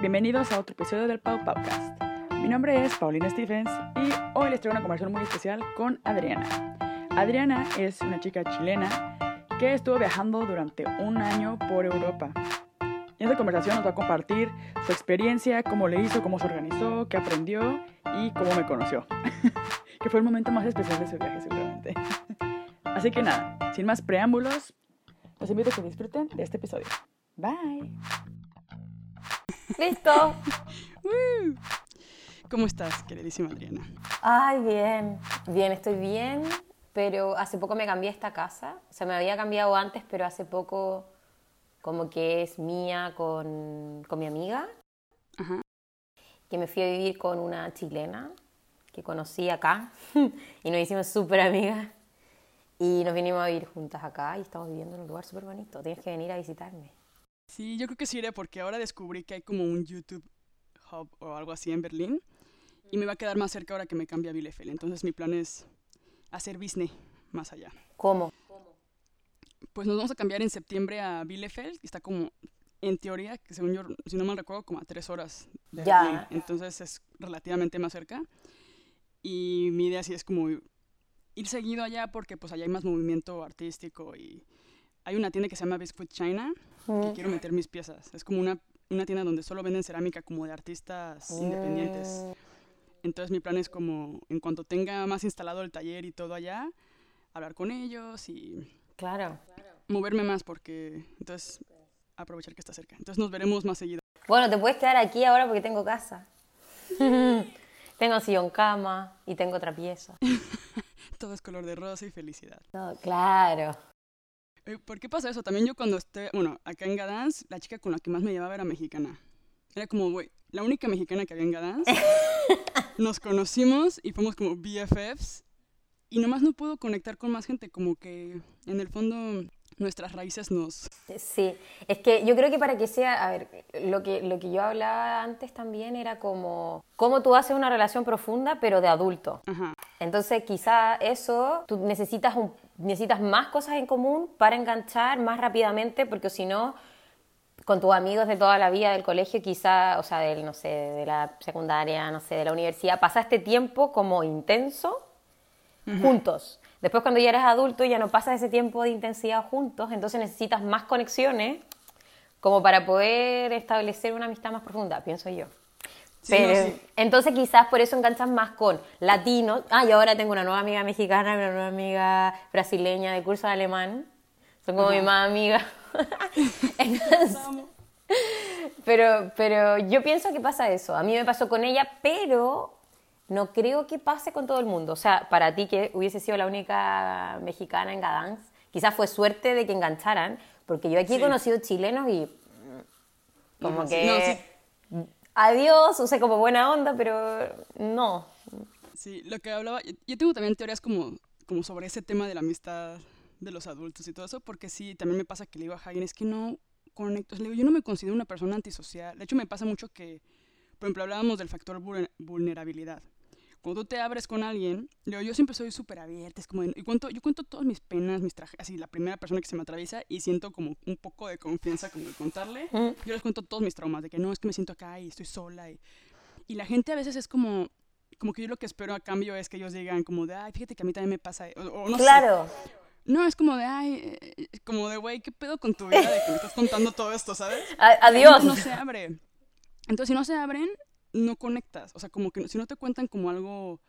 bienvenidos a otro episodio del Pau Podcast. Mi nombre es Paulina Stephens y hoy les traigo una conversación muy especial con Adriana. Adriana es una chica chilena que estuvo viajando durante un año por Europa. En esta conversación nos va a compartir su experiencia, cómo le hizo, cómo se organizó, qué aprendió y cómo me conoció. que fue el momento más especial de su viaje seguramente. Así que nada, sin más preámbulos, los invito a que disfruten de este episodio. Bye. Listo. ¿Cómo estás, queridísima Adriana? Ay, bien. Bien, estoy bien, pero hace poco me cambié esta casa. O sea, me había cambiado antes, pero hace poco como que es mía con, con mi amiga. Ajá. Que me fui a vivir con una chilena que conocí acá y nos hicimos súper amigas. Y nos vinimos a vivir juntas acá y estamos viviendo en un lugar súper bonito. Tienes que venir a visitarme. Sí, yo creo que sí iré porque ahora descubrí que hay como un YouTube Hub o algo así en Berlín y me va a quedar más cerca ahora que me cambie a Bielefeld. Entonces mi plan es hacer business más allá. ¿Cómo? Pues nos vamos a cambiar en septiembre a Bielefeld, que está como, en teoría, que según yo, si no mal recuerdo, como a tres horas de Ya. Berlín. Entonces es relativamente más cerca. Y mi idea sí es como ir seguido allá porque pues allá hay más movimiento artístico y hay una tienda que se llama Biscuit China que Mm. quiero meter mis piezas. Es como una, una tienda donde solo venden cerámica como de artistas independientes. Mm. Entonces mi plan es como, en cuanto tenga más instalado el taller y todo allá, hablar con ellos y Claro. moverme más porque entonces aprovechar que está cerca. Entonces nos veremos más seguido. Bueno, te puedes quedar aquí ahora porque tengo casa. tengo sillón cama y tengo otra pieza. Todo es color de rosa y felicidad. No, claro. Eh, ¿Por qué pasa eso? También yo cuando esté, bueno, acá en Gadans, la chica con la que más me llevaba era mexicana. Era como, güey, la única mexicana que había en Gadans. Nos conocimos y fuimos como BFFs. Y nomás no puedo conectar con más gente, como que en el fondo nuestras raíces nos... Sí, es que yo creo que para que sea, a ver, lo que, lo que yo hablaba antes también era como cómo tú haces una relación profunda pero de adulto. Ajá. Entonces quizá eso, tú necesitas, un- necesitas más cosas en común para enganchar más rápidamente porque si no, con tus amigos de toda la vida del colegio, quizá, o sea, del, no sé, de la secundaria, no sé, de la universidad, pasaste tiempo como intenso juntos. Después cuando ya eres adulto ya no pasas ese tiempo de intensidad juntos, entonces necesitas más conexiones como para poder establecer una amistad más profunda, pienso yo. Sí, Pero, no, sí. Entonces quizás por eso enganchas más con latinos. Ah, y ahora tengo una nueva amiga mexicana, una nueva amiga brasileña de curso de alemán. Son como mi más amiga. Entonces, pero, pero yo pienso que pasa eso. A mí me pasó con ella, pero no creo que pase con todo el mundo. O sea, para ti que hubiese sido la única mexicana en Gadans, quizás fue suerte de que engancharan, porque yo aquí he Sí. conocido chilenos y como que No, sí. adiós, o sea, como buena onda, pero no. Sí, lo que hablaba, yo- yo tengo también teorías como, como sobre ese tema de la amistad de los adultos y todo eso, porque sí, también me pasa que le digo a Hagen, es que no conecto, o sea, le digo, yo no me considero una persona antisocial, de hecho me pasa mucho que, por ejemplo, hablábamos del factor vulner- vulnerabilidad. Cuando tú te abres con alguien, digo, yo siempre soy súper abierta, es como, y cuento, yo cuento todas mis penas, mis trajes, así, la primera persona que se me atraviesa y siento como un poco de confianza como de contarle, yo les cuento todos mis traumas, de que no, es que me siento acá y estoy sola, y, y la gente a veces es como, como que yo lo que espero a cambio es que ellos digan como de, ay, fíjate que a mí también me pasa, o, o no sé. claro. No, es como de, ay, eh, como de, güey, ¿qué pedo con tu vida de que me estás contando todo esto, ¿sabes? Adiós. no se abre. Entonces, si no se abren, no conectas. O sea, como que si no te cuentan como algo...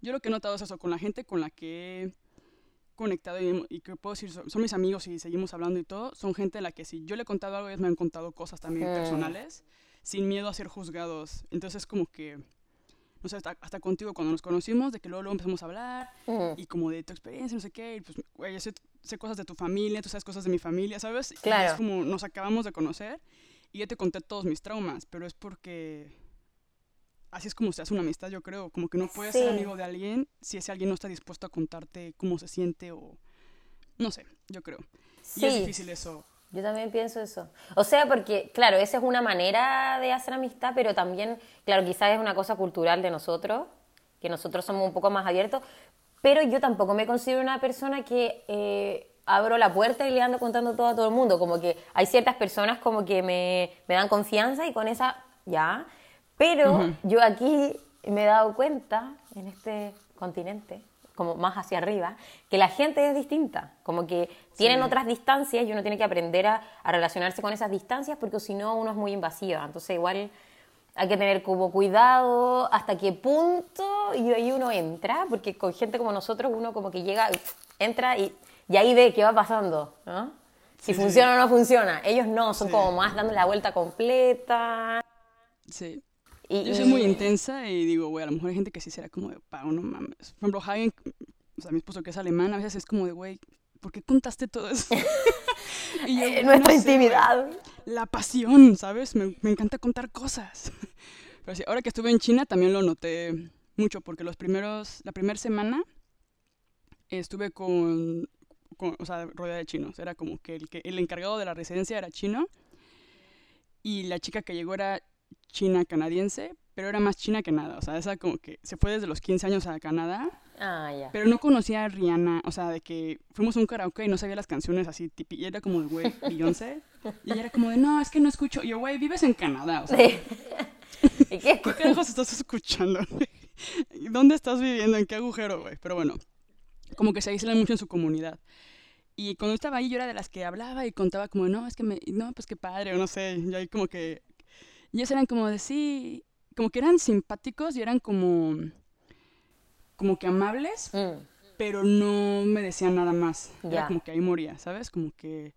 Yo lo que he notado es eso, con la gente con la que he conectado y, y que puedo decir, son, son mis amigos y seguimos hablando y todo, son gente a la que si yo le he contado algo, ellos me han contado cosas también personales, sin miedo a ser juzgados. Entonces, como que, no sé, hasta, hasta contigo cuando nos conocimos, de que luego, luego empezamos a hablar Mm, y como de tu experiencia, no sé qué, y pues, güey, yo sé, sé cosas de tu familia, tú sabes cosas de mi familia, ¿sabes? Y Claro. es como nos acabamos de conocer y yo te conté todos mis traumas, pero es porque así es como se hace una amistad, yo creo, como que no puedes ser Sí. amigo de alguien si ese alguien no está dispuesto a contarte cómo se siente o no sé, yo creo. Y es Sí. difícil eso. Yo también pienso eso. O sea, porque, claro, esa es una manera de hacer amistad, pero también, claro, quizás es una cosa cultural de nosotros, que nosotros somos un poco más abiertos, pero yo tampoco me considero una persona que eh, abro la puerta y le ando contando todo a todo el mundo. Como que hay ciertas personas como que me, me dan confianza y con esa, ya. Pero yo aquí me he dado cuenta, en este continente, como más hacia arriba, que la gente es distinta, como que tienen otras distancias y uno tiene que aprender a, a relacionarse con esas distancias porque si no uno es muy invasiva. Entonces igual hay que tener como cuidado hasta qué punto y ahí uno entra, porque con gente como nosotros uno como que llega, entra y, y ahí ve qué va pasando, ¿no? Si Sí, funciona o no funciona. Ellos no, son como más dando la vuelta completa. Sí. Y, Yo soy muy intensa y digo, güey, a lo mejor hay gente que sí será como de, pa, no mames. Por ejemplo, Hagen, o sea, mi esposo que es alemán, a veces es como de, güey, ¿por qué contaste todo eso? y yo, Eh, "No nuestra sé, intimidad. La pasión, ¿sabes? Me, me encanta contar cosas. Pero sí, ahora que estuve en China también lo noté mucho, porque los primeros, la primera semana estuve con, con, o sea, rodeada de chinos. Era como que el, que el encargado de la residencia era chino y la chica que llegó era china canadiense, pero era más china que nada. O sea, esa como que se fue desde los 15 años a Canadá, Ah, ya. pero no conocía a Rihanna. O sea, de que fuimos a un karaoke y no sabía las canciones así, tipi, y era como de, güey, Beyoncé. Y ella era como de, no, es que no escucho. Y yo, güey, vives en Canadá. O sea, Sí. ¿Y qué? ¿qué carajos estás escuchando? ¿Dónde estás viviendo? ¿En qué agujero, güey? Pero bueno, como que se aíslan mucho en su comunidad. Y cuando estaba ahí, yo era de las que hablaba y contaba como, no, es que me, no, pues qué padre, o no sé. Y ahí como que, y ellos eran como de, sí, como que eran simpáticos y eran como, como que amables, Mm, pero no me decían nada más. Era Ya. como que ahí moría, ¿sabes? Como que,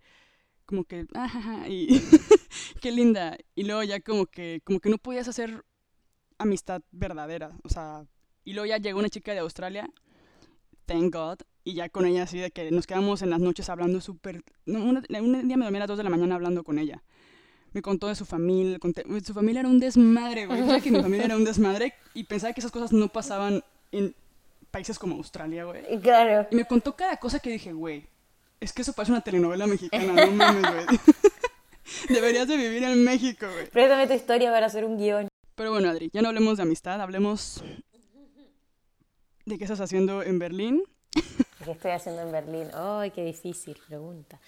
como que, ajaja, y qué linda. Y luego ya como que, como que no podías hacer amistad verdadera, o sea, y luego ya llegó una chica de Australia, thank God, y ya con ella así de que nos quedamos en las noches hablando súper, no, un día me dormí a las 2 de la mañana hablando con ella. Me contó de su familia, conté- su familia era un desmadre, güey. Yo que mi familia era un desmadre y pensaba que esas cosas no pasaban en países como Australia, güey. claro. Y me contó cada cosa que dije, güey, es que eso parece una telenovela mexicana, no mames, güey. Deberías de vivir en México, güey. Préstame tu historia para hacer un guion. Pero bueno, Adri, ya no hablemos de amistad, hablemos de qué estás haciendo en Berlín. ¿Qué estoy haciendo en Berlín? Ay, qué difícil pregunta.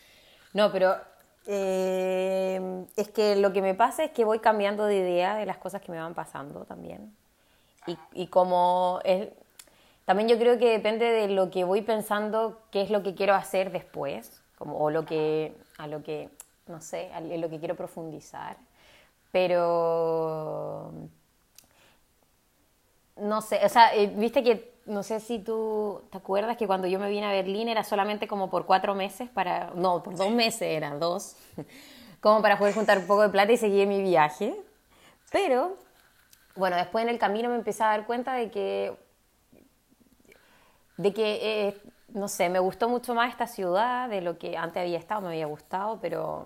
No, pero eh, es que lo que me pasa es que voy cambiando de idea de las cosas que me van pasando también. Y, y como es, también yo creo que depende de lo que voy pensando, qué es lo que quiero hacer después, como, o lo que, a lo que, no sé, a lo que quiero profundizar. Pero no sé, o sea, eh, viste que, no sé si tú te acuerdas que cuando yo me vine a Berlín era solamente como por cuatro meses para, no, por dos meses eran dos, como para poder juntar un poco de plata y seguir mi viaje. Pero, bueno, después en el camino me empecé a dar cuenta de que, de que, eh, no sé, me gustó mucho más esta ciudad de lo que antes había estado, me había gustado, pero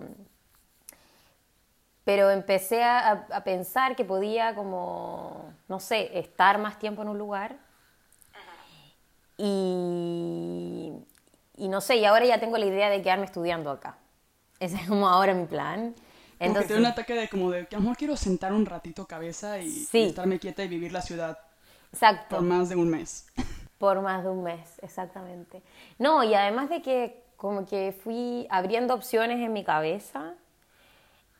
pero empecé a, a pensar que podía como, no sé, estar más tiempo en un lugar. Y, y no sé, y ahora ya tengo la idea de quedarme estudiando acá. Ese es como ahora mi plan. Como que Entonces, te un ataque de como de que a lo mejor quiero sentar un ratito cabeza y, Sí. y estarme quieta y vivir la ciudad exacto. por más de un mes. Por más de un mes, exactamente. No, y además de que como que fui abriendo opciones en mi cabeza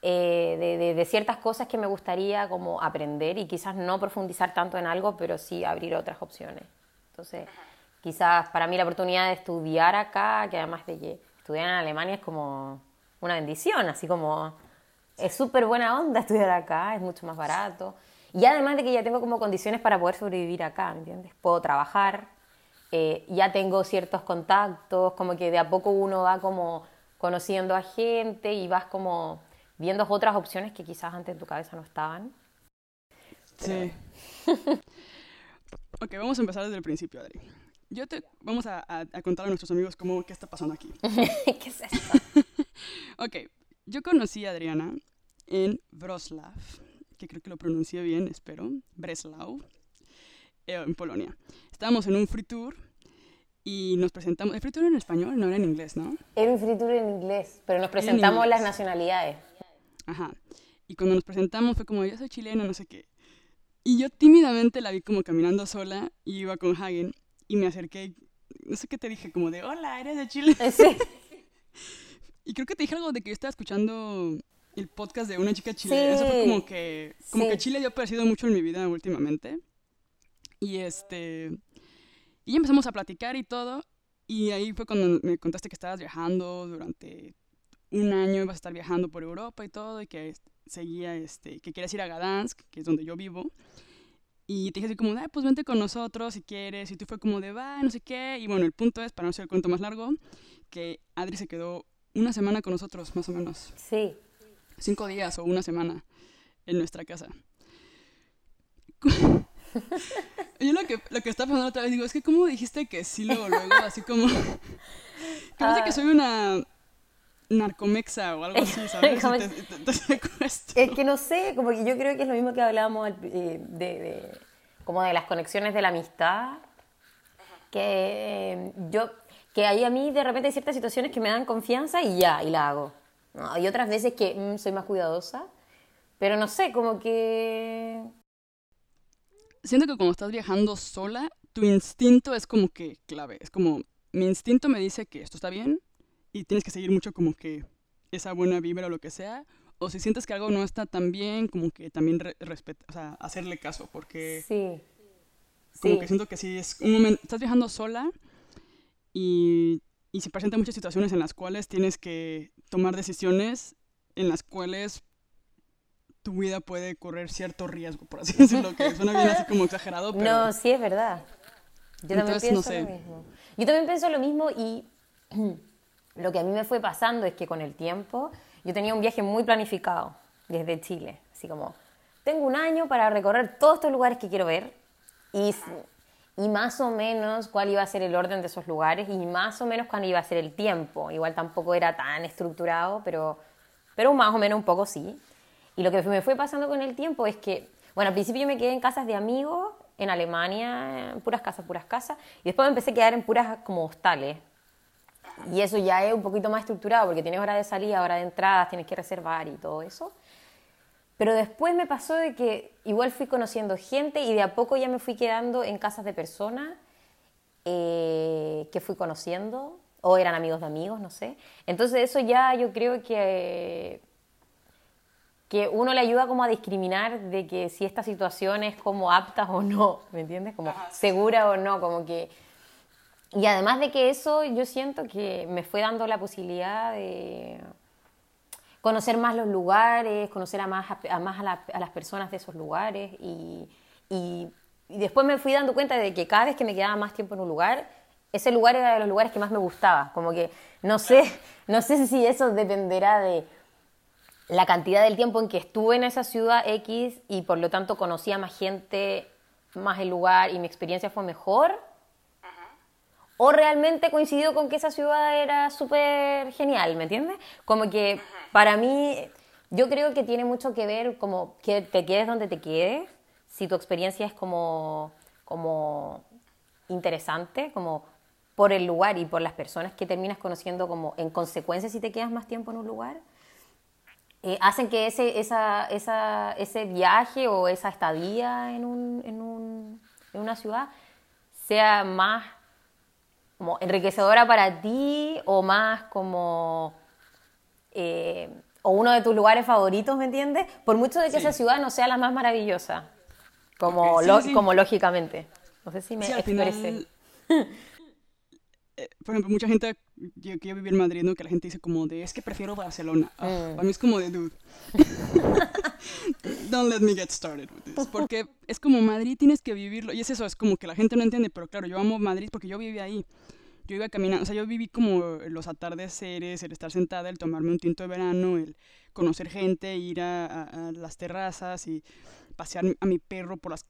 eh, de, de- de ciertas cosas que me gustaría como aprender y quizás no profundizar tanto en algo, pero sí abrir otras opciones. Entonces, quizás para mí la oportunidad de estudiar acá, que además de que estudiar en Alemania es como una bendición, así como es súper buena onda estudiar acá, es mucho más barato. Y además de que ya tengo como condiciones para poder sobrevivir acá, ¿me entiendes? Puedo trabajar, eh, ya tengo ciertos contactos, como que de a poco uno va como conociendo a gente y vas como viendo otras opciones que quizás antes en tu cabeza no estaban. Sí. ok, vamos a empezar desde el principio, Adri. Yo te vamos a, a, a contar a nuestros amigos cómo qué está pasando aquí. ¿Qué es esto? Ok, yo conocí a Adriana en Wrocław, que creo que lo pronuncié bien, espero, Breslau, eh, en Polonia. Estábamos en un free tour y nos presentamos. ¿El free tour era en español? No era en inglés, ¿no? Era un free tour en inglés, pero nos presentamos las nacionalidades. Ajá. Y cuando nos presentamos fue como, yo soy chilena, no sé qué. Y yo tímidamente la vi como caminando sola y iba con Hagen y me acerqué, no sé qué te dije, como de, hola, eres de Chile. Sí. y creo que te dije algo de que yo estaba escuchando el podcast de una chica chilena. Eso fue como que, como que Chile ha aparecido mucho en mi vida últimamente. Y este, y empezamos a platicar y todo. Y ahí fue cuando me contaste que estabas viajando durante un año, ibas a estar viajando por Europa y todo, y que seguía, este, que querías ir a Gdansk, que es donde yo vivo. Y te dije así como, ah, pues vente con nosotros si quieres. Y tú fue como de, va, no sé qué. Y bueno, el punto es, para no ser el cuento más largo, que Adri se quedó una semana con nosotros, más o menos. Sí. Cinco días o una semana en nuestra casa. Yo lo que, lo que estaba pensando otra vez, digo, es que ¿cómo dijiste que sí luego, luego? Así como... que parece que ah. soy una narcomexa o algo así, ¿sabes? es que no sé, como que yo creo que es lo mismo que hablábamos eh, de, como de las conexiones de la amistad, que eh, yo, que hay a mí de repente hay ciertas situaciones que me dan confianza y ya, y la hago. Hay otras veces que mm, soy más cuidadosa, pero no sé, como que... Siento que cuando estás viajando sola, tu instinto es como que clave, es como, mi instinto me dice que esto está bien, y tienes que seguir mucho como que esa buena vibra o lo que sea, o si sientes que algo no está tan bien, como que también respeta, o sea, hacerle caso, porque sí. como que siento que si es un momento, estás viajando sola y, y se presentan muchas situaciones en las cuales tienes que tomar decisiones en las cuales tu vida puede correr cierto riesgo, por así decirlo, que suena bien así como exagerado, pero... No, sí es verdad. Yo también pienso lo mismo. Yo también pienso lo mismo y Lo que a mí me fue pasando es que con el tiempo yo tenía un viaje muy planificado desde Chile, así como, tengo un año para recorrer todos estos lugares que quiero ver y, y más o menos cuál iba a ser el orden de esos lugares y más o menos cuál iba a ser el tiempo. Igual tampoco era tan estructurado, pero, pero más o menos un poco sí. Y lo que me fue pasando con el tiempo es que, bueno, al principio yo me quedé en casas de amigos en Alemania, en puras casas, puras casas, y después me empecé a quedar en puras como hostales, y eso ya es un poquito más estructurado porque tienes hora de salida, hora de entrada, tienes que reservar y todo eso. Pero después me pasó de que igual fui conociendo gente y de a poco ya me fui quedando en casas de personas eh, que fui conociendo o eran amigos de amigos, no sé. Entonces eso ya yo creo que que uno le ayuda como a discriminar de que si esta situación es como apta o no, ¿me entiendes? Como segura o no, como que y además de que eso, yo siento que me fue dando la posibilidad de conocer más los lugares, conocer a más a, más a, las personas de esos lugares y, y, después me fui dando cuenta de que cada vez que me quedaba más tiempo en un lugar, ese lugar era de los lugares que más me gustaba. Como que no sé, no sé si eso dependerá de la cantidad del tiempo en que estuve en esa ciudad X y por lo tanto conocía más gente, más el lugar y mi experiencia fue mejor o realmente coincidió con que esa ciudad era súper genial, ¿me entiendes? Como que para mí, yo creo que tiene mucho que ver como que te quedes donde te quedes, si tu experiencia es como, como interesante, como por el lugar y por las personas que terminas conociendo como en consecuencia si te quedas más tiempo en un lugar, eh, hacen que ese, esa, esa, ese viaje o esa estadía en, un, en, un, en una ciudad sea más como enriquecedora para ti o más como eh, o uno de tus lugares favoritos, ¿me entiendes? Por mucho de que esa ciudad no sea la más maravillosa, como, como lógicamente. No sé si me expresé. por ejemplo, mucha gente yo quiero vivir en Madrid, ¿no? Que la gente dice como de, es que prefiero Barcelona. Mm. Para mí es como de, dude. Don't let me get started with this. Porque es como Madrid tienes que vivirlo. Y es eso, es como que la gente no entiende, pero claro, yo amo Madrid porque yo viví ahí. Yo iba caminando, o sea, yo viví como los atardeceres, el estar sentada, el tomarme un tinto de verano, el conocer gente, ir a, a las terrazas y pasear a mi perro por las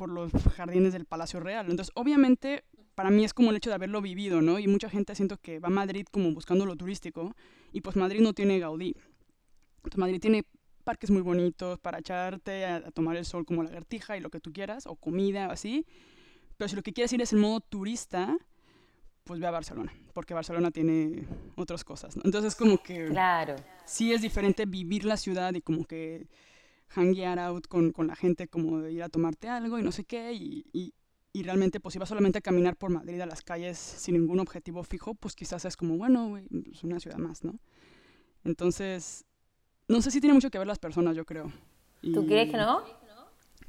por los jardines del Palacio Real. Entonces, obviamente, para mí es como el hecho de haberlo vivido, ¿no? Y mucha gente siento que va a Madrid como buscando lo turístico y pues Madrid no tiene Gaudí. Entonces, Madrid tiene parques muy bonitos para echarte a, tomar el sol como lagartija y lo que tú quieras, o comida o así. Pero si lo que quieres ir es el modo turista, pues ve a Barcelona, porque Barcelona tiene otras cosas, ¿no? Entonces como que... Claro. Sí es diferente vivir la ciudad y como que hanguear out con, con, la gente, como de ir a tomarte algo y no sé qué, y, y, y realmente pues si vas solamente a caminar por Madrid a las calles sin ningún objetivo fijo, pues quizás es como, bueno, es pues, una ciudad más, ¿no? Entonces, no sé si tiene mucho que ver las personas, yo creo. ¿Tú crees que no?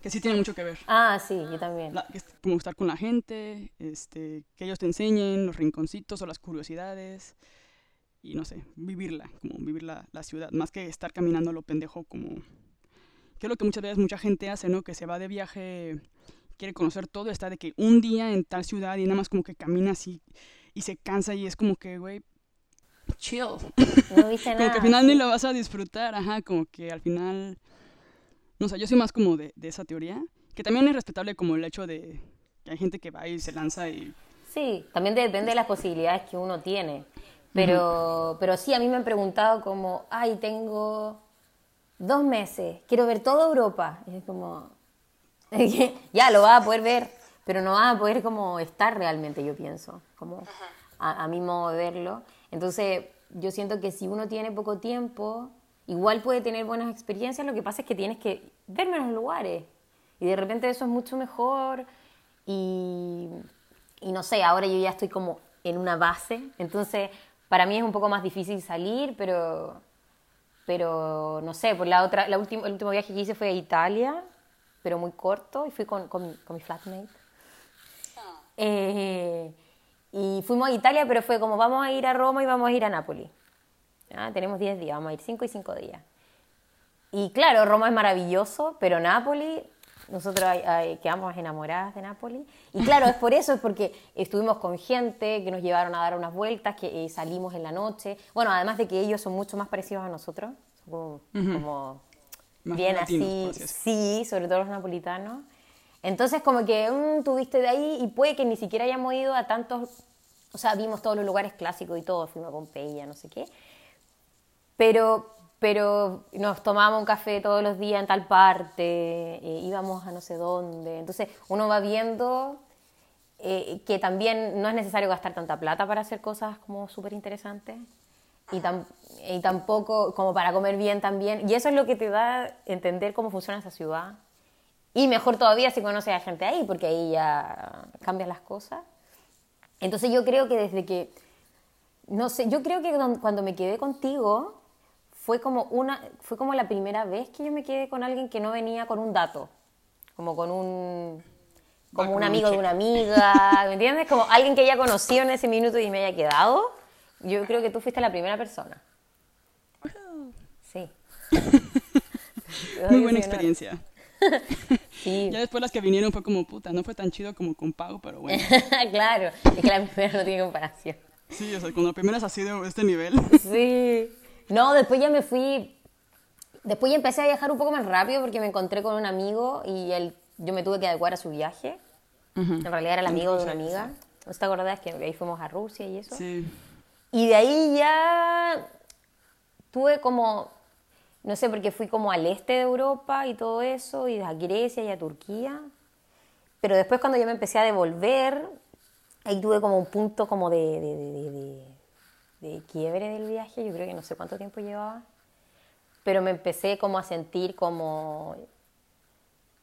Que sí tiene mucho que ver. Ah, sí, yo también. como estar con la gente, este, que ellos te enseñen los rinconcitos o las curiosidades y no sé, vivirla, como vivir la, la ciudad, más que estar caminando a lo pendejo como... Que es lo que muchas veces mucha gente hace, ¿no? Que se va de viaje, quiere conocer todo, está de que un día en tal ciudad y nada más como que camina así y se cansa y es como que, güey, chill. No viste nada. como que al final ni lo vas a disfrutar, ajá, como que al final... No sé, yo soy más como de, de esa teoría, que también es respetable como el hecho de que hay gente que va y se lanza y... Sí, también depende de las posibilidades que uno tiene. Pero, pero sí, a mí me han preguntado como, ay, tengo dos meses, quiero ver toda Europa. Y es como, ya lo vas a poder ver, pero no vas a poder como estar realmente, yo pienso, como a, a mi modo de verlo. Entonces, yo siento que si uno tiene poco tiempo, igual puede tener buenas experiencias, lo que pasa es que tienes que ver menos lugares. Y de repente eso es mucho mejor. Y, y no sé, ahora yo ya estoy como en una base, entonces para mí es un poco más difícil salir, pero, pero no sé, por la otra, la última, el último viaje que hice fue a Italia, pero muy corto, y fui con, con, con mi flatmate. Ah. Eh, y fuimos a Italia, pero fue como vamos a ir a Roma y vamos a ir a Nápoles. Tenemos 10 días, vamos a ir 5 y 5 días. Y claro, Roma es maravilloso, pero Nápoles nosotros quedamos enamoradas de Nápoles. Y claro, es por eso, es porque estuvimos con gente que nos llevaron a dar unas vueltas, que eh, salimos en la noche. Bueno, además de que ellos son mucho más parecidos a nosotros, como, bien así, sí, sobre todo los napolitanos. Entonces, como que mm, tuviste de ahí y puede que ni siquiera hayamos ido a tantos, o sea, vimos todos los lugares clásicos y todo, fuimos a Pompeya, no sé qué. Pero, pero nos tomábamos un café todos los días en tal parte, eh, íbamos a no sé dónde. Entonces uno va viendo eh, que también no es necesario gastar tanta plata para hacer cosas como súper interesantes y, y, tampoco como para comer bien también. Y eso es lo que te da entender cómo funciona esa ciudad. Y mejor todavía si conoces a gente ahí, porque ahí ya cambian las cosas. Entonces yo creo que desde que, no sé, yo creo que cuando me quedé contigo, fue como, una, fue como la primera vez que yo me quedé con alguien que no venía con un dato, como con un, como un amigo de una amiga, ¿me entiendes? Como alguien que haya conocido en ese minuto y me haya quedado. Yo creo que tú fuiste la primera persona. Sí. Muy buena experiencia. Sí. Ya después las que vinieron fue como puta, no fue tan chido como con Pau, pero bueno. claro, es que la primera no tiene comparación. Sí, o sea, cuando la primera es así de este nivel. Sí. No, después ya me fui, después ya empecé a viajar un poco más rápido porque me encontré con un amigo y él, yo me tuve que adecuar a su viaje. En realidad era el amigo de una amiga. ¿No te acordás que ahí fuimos a Rusia y eso? Sí. Y de ahí ya tuve como, no sé, porque fui como al este de Europa y todo eso, y a Grecia y a Turquía. Pero después cuando yo me empecé a devolver, ahí tuve como un punto como de quiebre del viaje, yo creo que no sé cuánto tiempo llevaba, pero me empecé como a sentir como,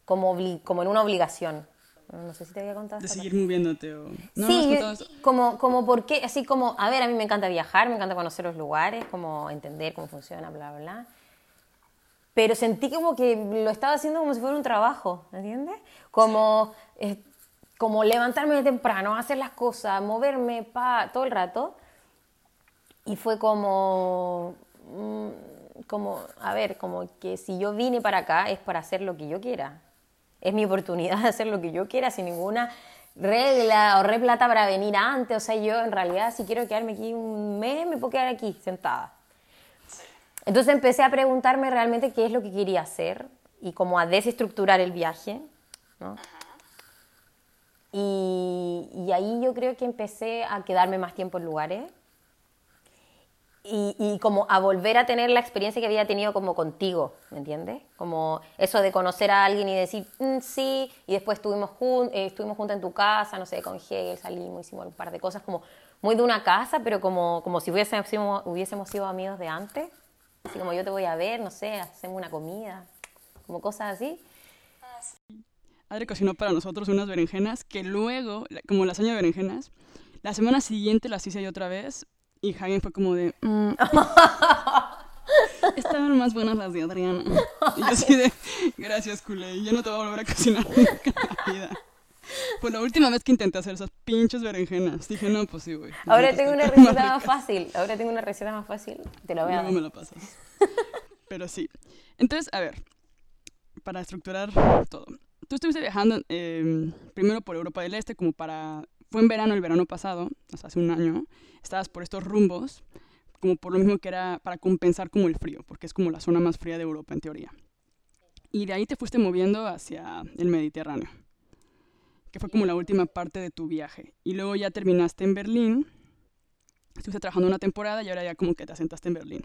como, como en una obligación. No sé si te había contado. De seguir moviéndote o... ¿No sí, como, como porque, así como, a ver, a mí me encanta viajar, me encanta conocer los lugares, como entender cómo funciona, bla, bla. Pero sentí como que lo estaba haciendo como si fuera un trabajo, ¿entiendes? Como, como levantarme de temprano, hacer las cosas, moverme, pa, todo el rato. Y fue como, mm, como, a ver, como que si yo vine para acá es para hacer lo que yo quiera. Es mi oportunidad de hacer lo que yo quiera sin ninguna regla, ahorré plata para venir antes. O sea, yo en realidad si quiero quedarme aquí un mes, me puedo quedar aquí sentada. Entonces empecé a preguntarme realmente qué es lo que quería hacer y como a desestructurar el viaje. ¿no? Y, y, ahí yo creo que empecé a quedarme más tiempo en lugares y, como a volver a tener la experiencia que había tenido como contigo, ¿me entiendes? Como eso de conocer a alguien y decir mm, sí, y después estuvimos, jun eh, estuvimos juntos en tu casa, no sé, con Hegel salimos, hicimos un par de cosas como muy de una casa, pero como, como si hubiésemos, hubiésemos sido amigos de antes. Así como yo te voy a ver, no sé, hacemos una comida, como cosas así. Adri cocinó para nosotros unas berenjenas que luego, como lasaña de berenjenas, la semana siguiente las hice yo otra vez y Hagen fue como de... Mm, estaban más buenas las de Adriana. Y yo así de, gracias, culé, yo no te voy a volver a cocinar nunca en la vida. Fue la última vez que intenté hacer esas pinches berenjenas. Dije, no, pues sí, güey. Ahora tengo una receta más, fácil. Ahora tengo una receta más fácil. Te la voy a dar. me la pasas. Pero sí. Entonces, a ver, para estructurar todo. Tú estuviste viajando em, primero por Europa del Este, como para. Fue en verano, el verano pasado, hace un año. Estabas por estos rumbos, como por lo mismo que era para compensar como el frío, porque es como la zona más fría de Europa en teoría. Y de ahí te fuiste moviendo hacia el Mediterráneo que fue como la última parte de tu viaje. Y luego ya terminaste en Berlín, estuviste trabajando una temporada y ahora ya como que te asentaste en Berlín.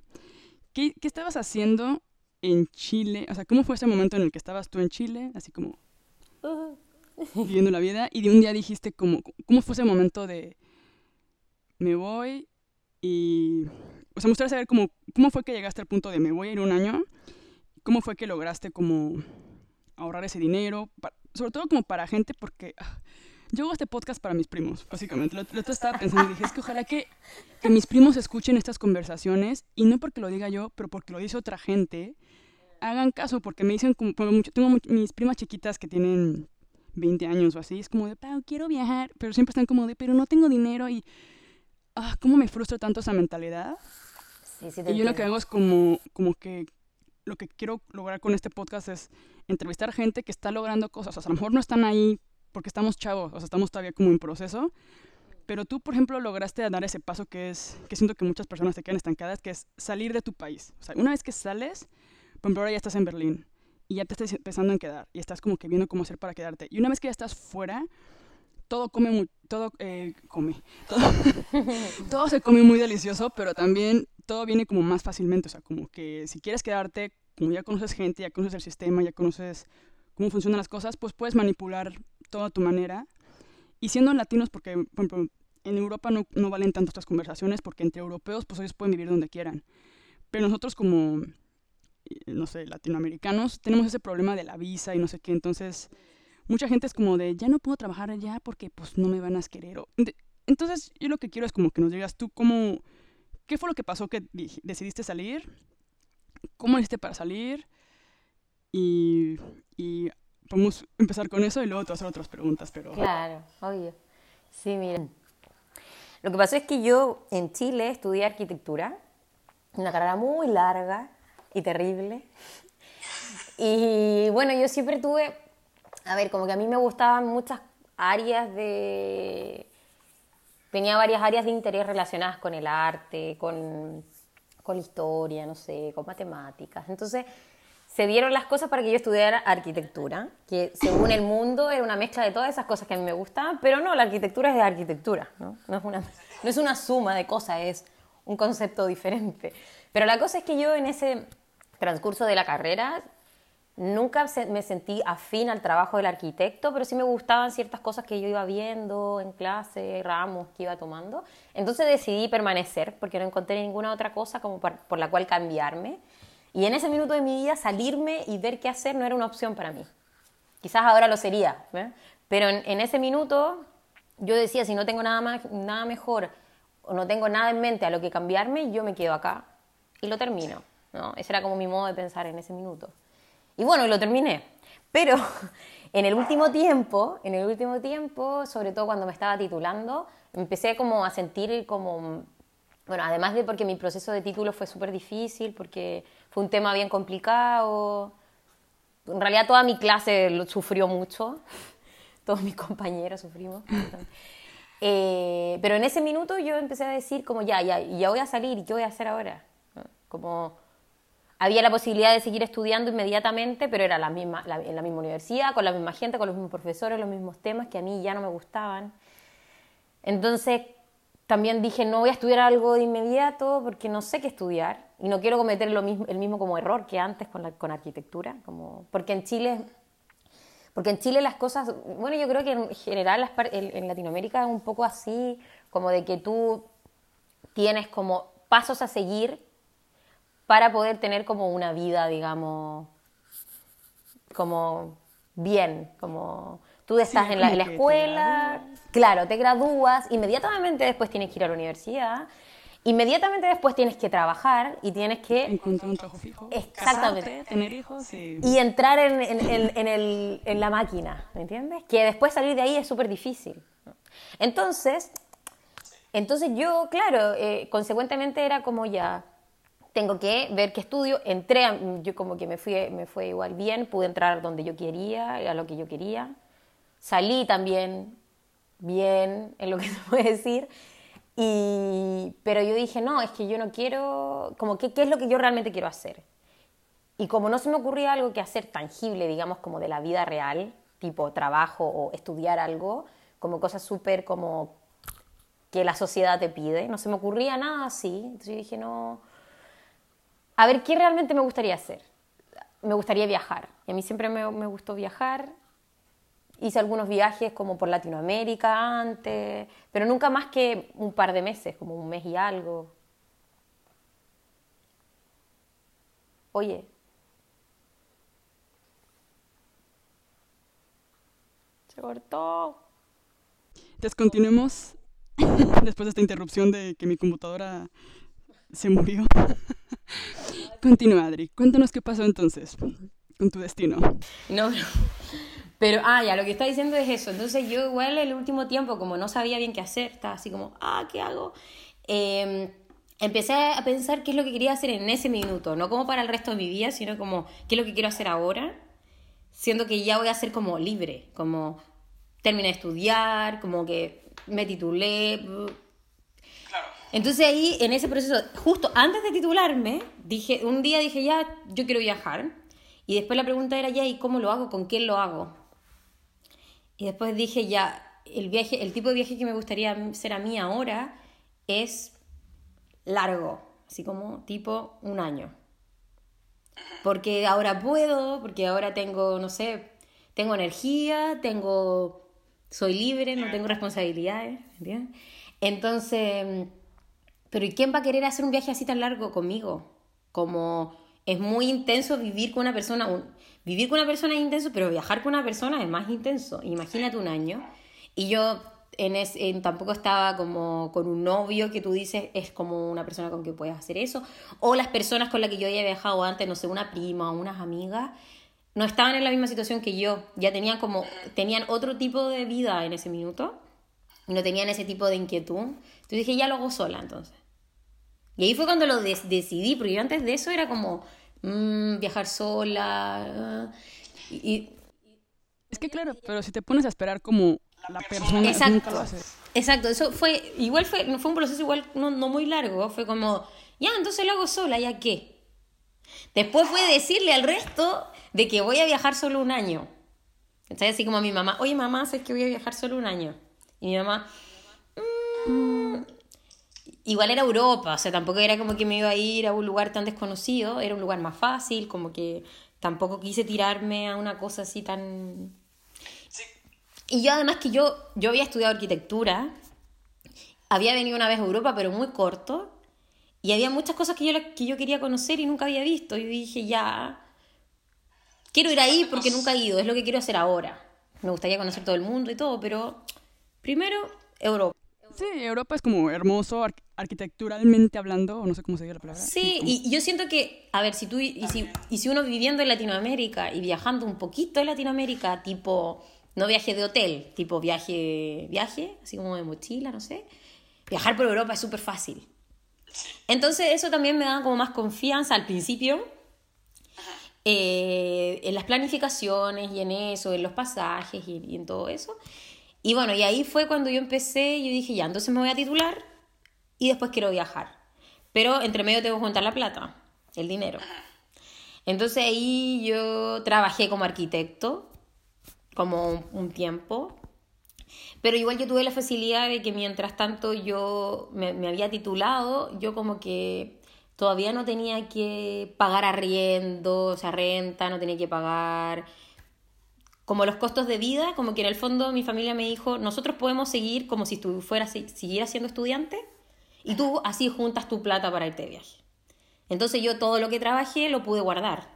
¿Qué, qué estabas haciendo en Chile? O sea, ¿cómo fue ese momento en el que estabas tú en Chile? Así como viviendo la vida. Y de un día dijiste como, ¿cómo fue ese momento de me voy y... O sea, me gustaría saber cómo, cómo fue que llegaste al punto de me voy a ir un año. ¿Cómo fue que lograste como ahorrar ese dinero? sobre todo como para gente, porque ah, yo hago este podcast para mis primos, básicamente. Lo, otro estaba pensando y dije, es que ojalá que, que, mis primos escuchen estas conversaciones, y no porque lo diga yo, pero porque lo dice otra gente, hagan caso, porque me dicen, como, tengo mis primas chiquitas que tienen 20 años o así, es como de, Pau, quiero viajar, pero siempre están como de, pero no tengo dinero, y, ah, ¿cómo me frustra tanto esa mentalidad? Sí, sí, y yo lo que hago es como, como que lo que quiero lograr con este podcast es entrevistar gente que está logrando cosas. O sea, a lo mejor no están ahí porque estamos chavos, o sea, estamos todavía como en proceso. Pero tú, por ejemplo, lograste dar ese paso que es, que siento que muchas personas se quedan estancadas, que es salir de tu país. O sea, una vez que sales, por ejemplo, ahora ya estás en Berlín y ya te estás empezando en quedar y estás como que viendo cómo hacer para quedarte. Y una vez que ya estás fuera, todo come, todo eh, come, todo, todo se come muy delicioso, pero también todo viene como más fácilmente, o sea, como que si quieres quedarte, como ya conoces gente, ya conoces el sistema, ya conoces cómo funcionan las cosas, pues puedes manipular toda tu manera. Y siendo latinos, porque por ejemplo, en Europa no, no valen tanto estas conversaciones, porque entre europeos, pues ellos pueden vivir donde quieran. Pero nosotros como, no sé, latinoamericanos, tenemos ese problema de la visa y no sé qué, entonces mucha gente es como de, ya no puedo trabajar allá porque pues no me van a querer. Entonces yo lo que quiero es como que nos digas tú cómo ¿Qué fue lo que pasó que decidiste salir? ¿Cómo hiciste para salir? Y, y podemos empezar con eso y luego te hacer otras preguntas, pero... Claro, obvio. Sí, miren. Lo que pasó es que yo en Chile estudié arquitectura, una carrera muy larga y terrible. Y bueno, yo siempre tuve, a ver, como que a mí me gustaban muchas áreas de, tenía varias áreas de interés relacionadas con el arte, con, con historia, no sé, con matemáticas. Entonces se dieron las cosas para que yo estudiara arquitectura, que según el mundo era una mezcla de todas esas cosas que a mí me gustaban, pero no, la arquitectura es de arquitectura, ¿no? No es una, no es una suma de cosas, es un concepto diferente. Pero la cosa es que yo en ese transcurso de la carrera Nunca me sentí afín al trabajo del arquitecto, pero sí me gustaban ciertas cosas que yo iba viendo en clase, ramos que iba tomando. Entonces decidí permanecer porque no encontré ninguna otra cosa como por, la cual cambiarme. Y en ese minuto de mi vida salirme y ver qué hacer no era una opción para mí. Quizás ahora lo sería, pero en, ese minuto yo decía, si no tengo nada, más, nada mejor o no tengo nada en mente a lo que cambiarme, yo me quedo acá y lo termino. ¿No? Ese era como mi modo de pensar en ese minuto. Y bueno, lo terminé. Pero en el último tiempo, en el último tiempo, sobre todo cuando me estaba titulando, empecé como a sentir como, bueno, además de porque mi proceso de título fue súper difícil, porque fue un tema bien complicado, en realidad toda mi clase sufrió mucho, todos mis compañeros sufrimos. Eh, pero en ese minuto yo empecé a decir como ya, ya, ya voy a salir, ¿qué voy a hacer ahora? Como había la posibilidad de seguir estudiando inmediatamente, pero era la misma, en la misma universidad, con la misma gente, con los mismos profesores, los mismos temas que a mí ya no me gustaban. Entonces también dije, no voy a estudiar algo de inmediato porque no sé qué estudiar y no quiero cometer lo mismo, el mismo como error que antes con, la, con arquitectura, como, porque en Chile... Porque en Chile las cosas, bueno, yo creo que en general en Latinoamérica es un poco así, como de que tú tienes como pasos a seguir para poder tener como una vida, digamos, como bien, como tú estás en, la, escuela, claro, te gradúas, inmediatamente después tienes que ir a la universidad, inmediatamente después tienes que trabajar y tienes que... Encontrar un trabajo fijo. Exactamente. tener hijos y... Y entrar en, en, el, en, la máquina, ¿me entiendes? Que después salir de ahí es súper difícil. Entonces, entonces yo, claro, eh, consecuentemente era como ya, tengo que ver qué estudio, entré, yo como que me, fui, me fue igual bien, pude entrar donde yo quería, a lo que yo quería, salí también bien, en lo que se puede decir, y, pero yo dije, no, es que yo no quiero, como que, ¿qué es lo que yo realmente quiero hacer? Y como no se me ocurría algo que hacer tangible, digamos, como de la vida real, tipo trabajo o estudiar algo, como cosas súper como que la sociedad te pide, no se me ocurría nada así, entonces yo dije, no, a ver, ¿qué realmente me gustaría hacer? Me gustaría viajar. Y a mí siempre me, gustó viajar. Hice algunos viajes como por Latinoamérica antes, pero nunca más que un par de meses, como un mes y algo. Oye. Se cortó. Descontinuemos después de esta interrupción de que mi computadora se murió. Continúa, Adri. Cuéntanos qué pasó entonces con tu destino. No, Pero, ah, ya, lo que está diciendo es eso. Entonces yo igual el último tiempo, como no sabía bien qué hacer, estaba así como, ah, ¿qué hago? Em, empecé a pensar qué es lo que quería hacer en ese minuto, no como para el resto de mi vida, sino como qué es lo que quiero hacer ahora, siendo que ya voy a ser como libre, como terminé de estudiar, como que me titulé, entonces ahí, en ese proceso, justo antes de titularme, dije, un día dije, ya, yo quiero viajar. Y después la pregunta era, ya, ¿y cómo lo hago? ¿Con quién lo hago? Y después dije, ya, el, viaje, el tipo de viaje que me gustaría ser a mí ahora es largo, así como tipo un año. Porque ahora puedo, porque ahora tengo, no sé, tengo energía, tengo, soy libre, no tengo responsabilidades, ¿entiendes? Entonces pero ¿y quién va a querer hacer un viaje así tan largo conmigo? Como es muy intenso vivir con una persona, vivir con una persona es intenso, pero viajar con una persona es más intenso. Imagínate un año. Y yo en, tampoco estaba como con un novio que tú dices es como una persona con que puedes hacer eso. O las personas con las que yo había viajado antes, no sé, una prima o unas amigas, no estaban en la misma situación que yo. Ya tenían como, tenían otro tipo de vida en ese minuto y no tenían ese tipo de inquietud. Entonces dije, ya lo hago sola entonces. Y ahí fue cuando lo decidí, porque yo antes de eso era como mm, viajar sola. y, es que claro, pero si te pones a esperar como la persona exacto, Exacto, eso fue, igual fue, fue un proceso igual no, no muy largo, fue como, ya, entonces lo hago sola, ¿ya qué? Después fue decirle al resto de que voy a viajar solo un año. Entonces así como a mi mamá, oye mamá, sé que voy a viajar solo un año. Y mi mamá, mmm, igual era Europa, o sea, tampoco era como que me iba a ir a un lugar tan desconocido, era un lugar más fácil, como que tampoco quise tirarme a una cosa así tan... Y yo además que yo, yo había estudiado arquitectura, había venido una vez a Europa, pero muy corto, y había muchas cosas que yo, que yo quería conocer y nunca había visto, y dije, ya, quiero ir ahí porque nunca he ido, es lo que quiero hacer ahora. Me gustaría conocer todo el mundo y todo, pero primero Europa. Sí, Europa es como hermoso arquitecturalmente hablando, o no sé cómo se dice la palabra. Sí, y yo siento que, a ver, si tú, y si, y si uno viviendo en Latinoamérica y viajando un poquito en Latinoamérica, tipo, no viaje de hotel, tipo viaje, viaje, así como de mochila, no sé, viajar por Europa es súper fácil. Entonces eso también me da como más confianza al principio eh, en las planificaciones y en eso, en los pasajes y en todo eso. Y bueno, y ahí fue cuando yo empecé, yo dije, ya, entonces me voy a titular y después quiero viajar. Pero entre medio tengo que juntar la plata, el dinero. Entonces ahí yo trabajé como arquitecto, como un, tiempo. Pero igual yo tuve la facilidad de que mientras tanto yo me, me había titulado, yo como que todavía no tenía que pagar arriendo, o sea, renta, no tenía que pagar como los costos de vida, como que en el fondo mi familia me dijo, nosotros podemos seguir como si tú fueras, siguieras siendo estudiante y tú así juntas tu plata para irte de viaje. Entonces yo todo lo que trabajé lo pude guardar.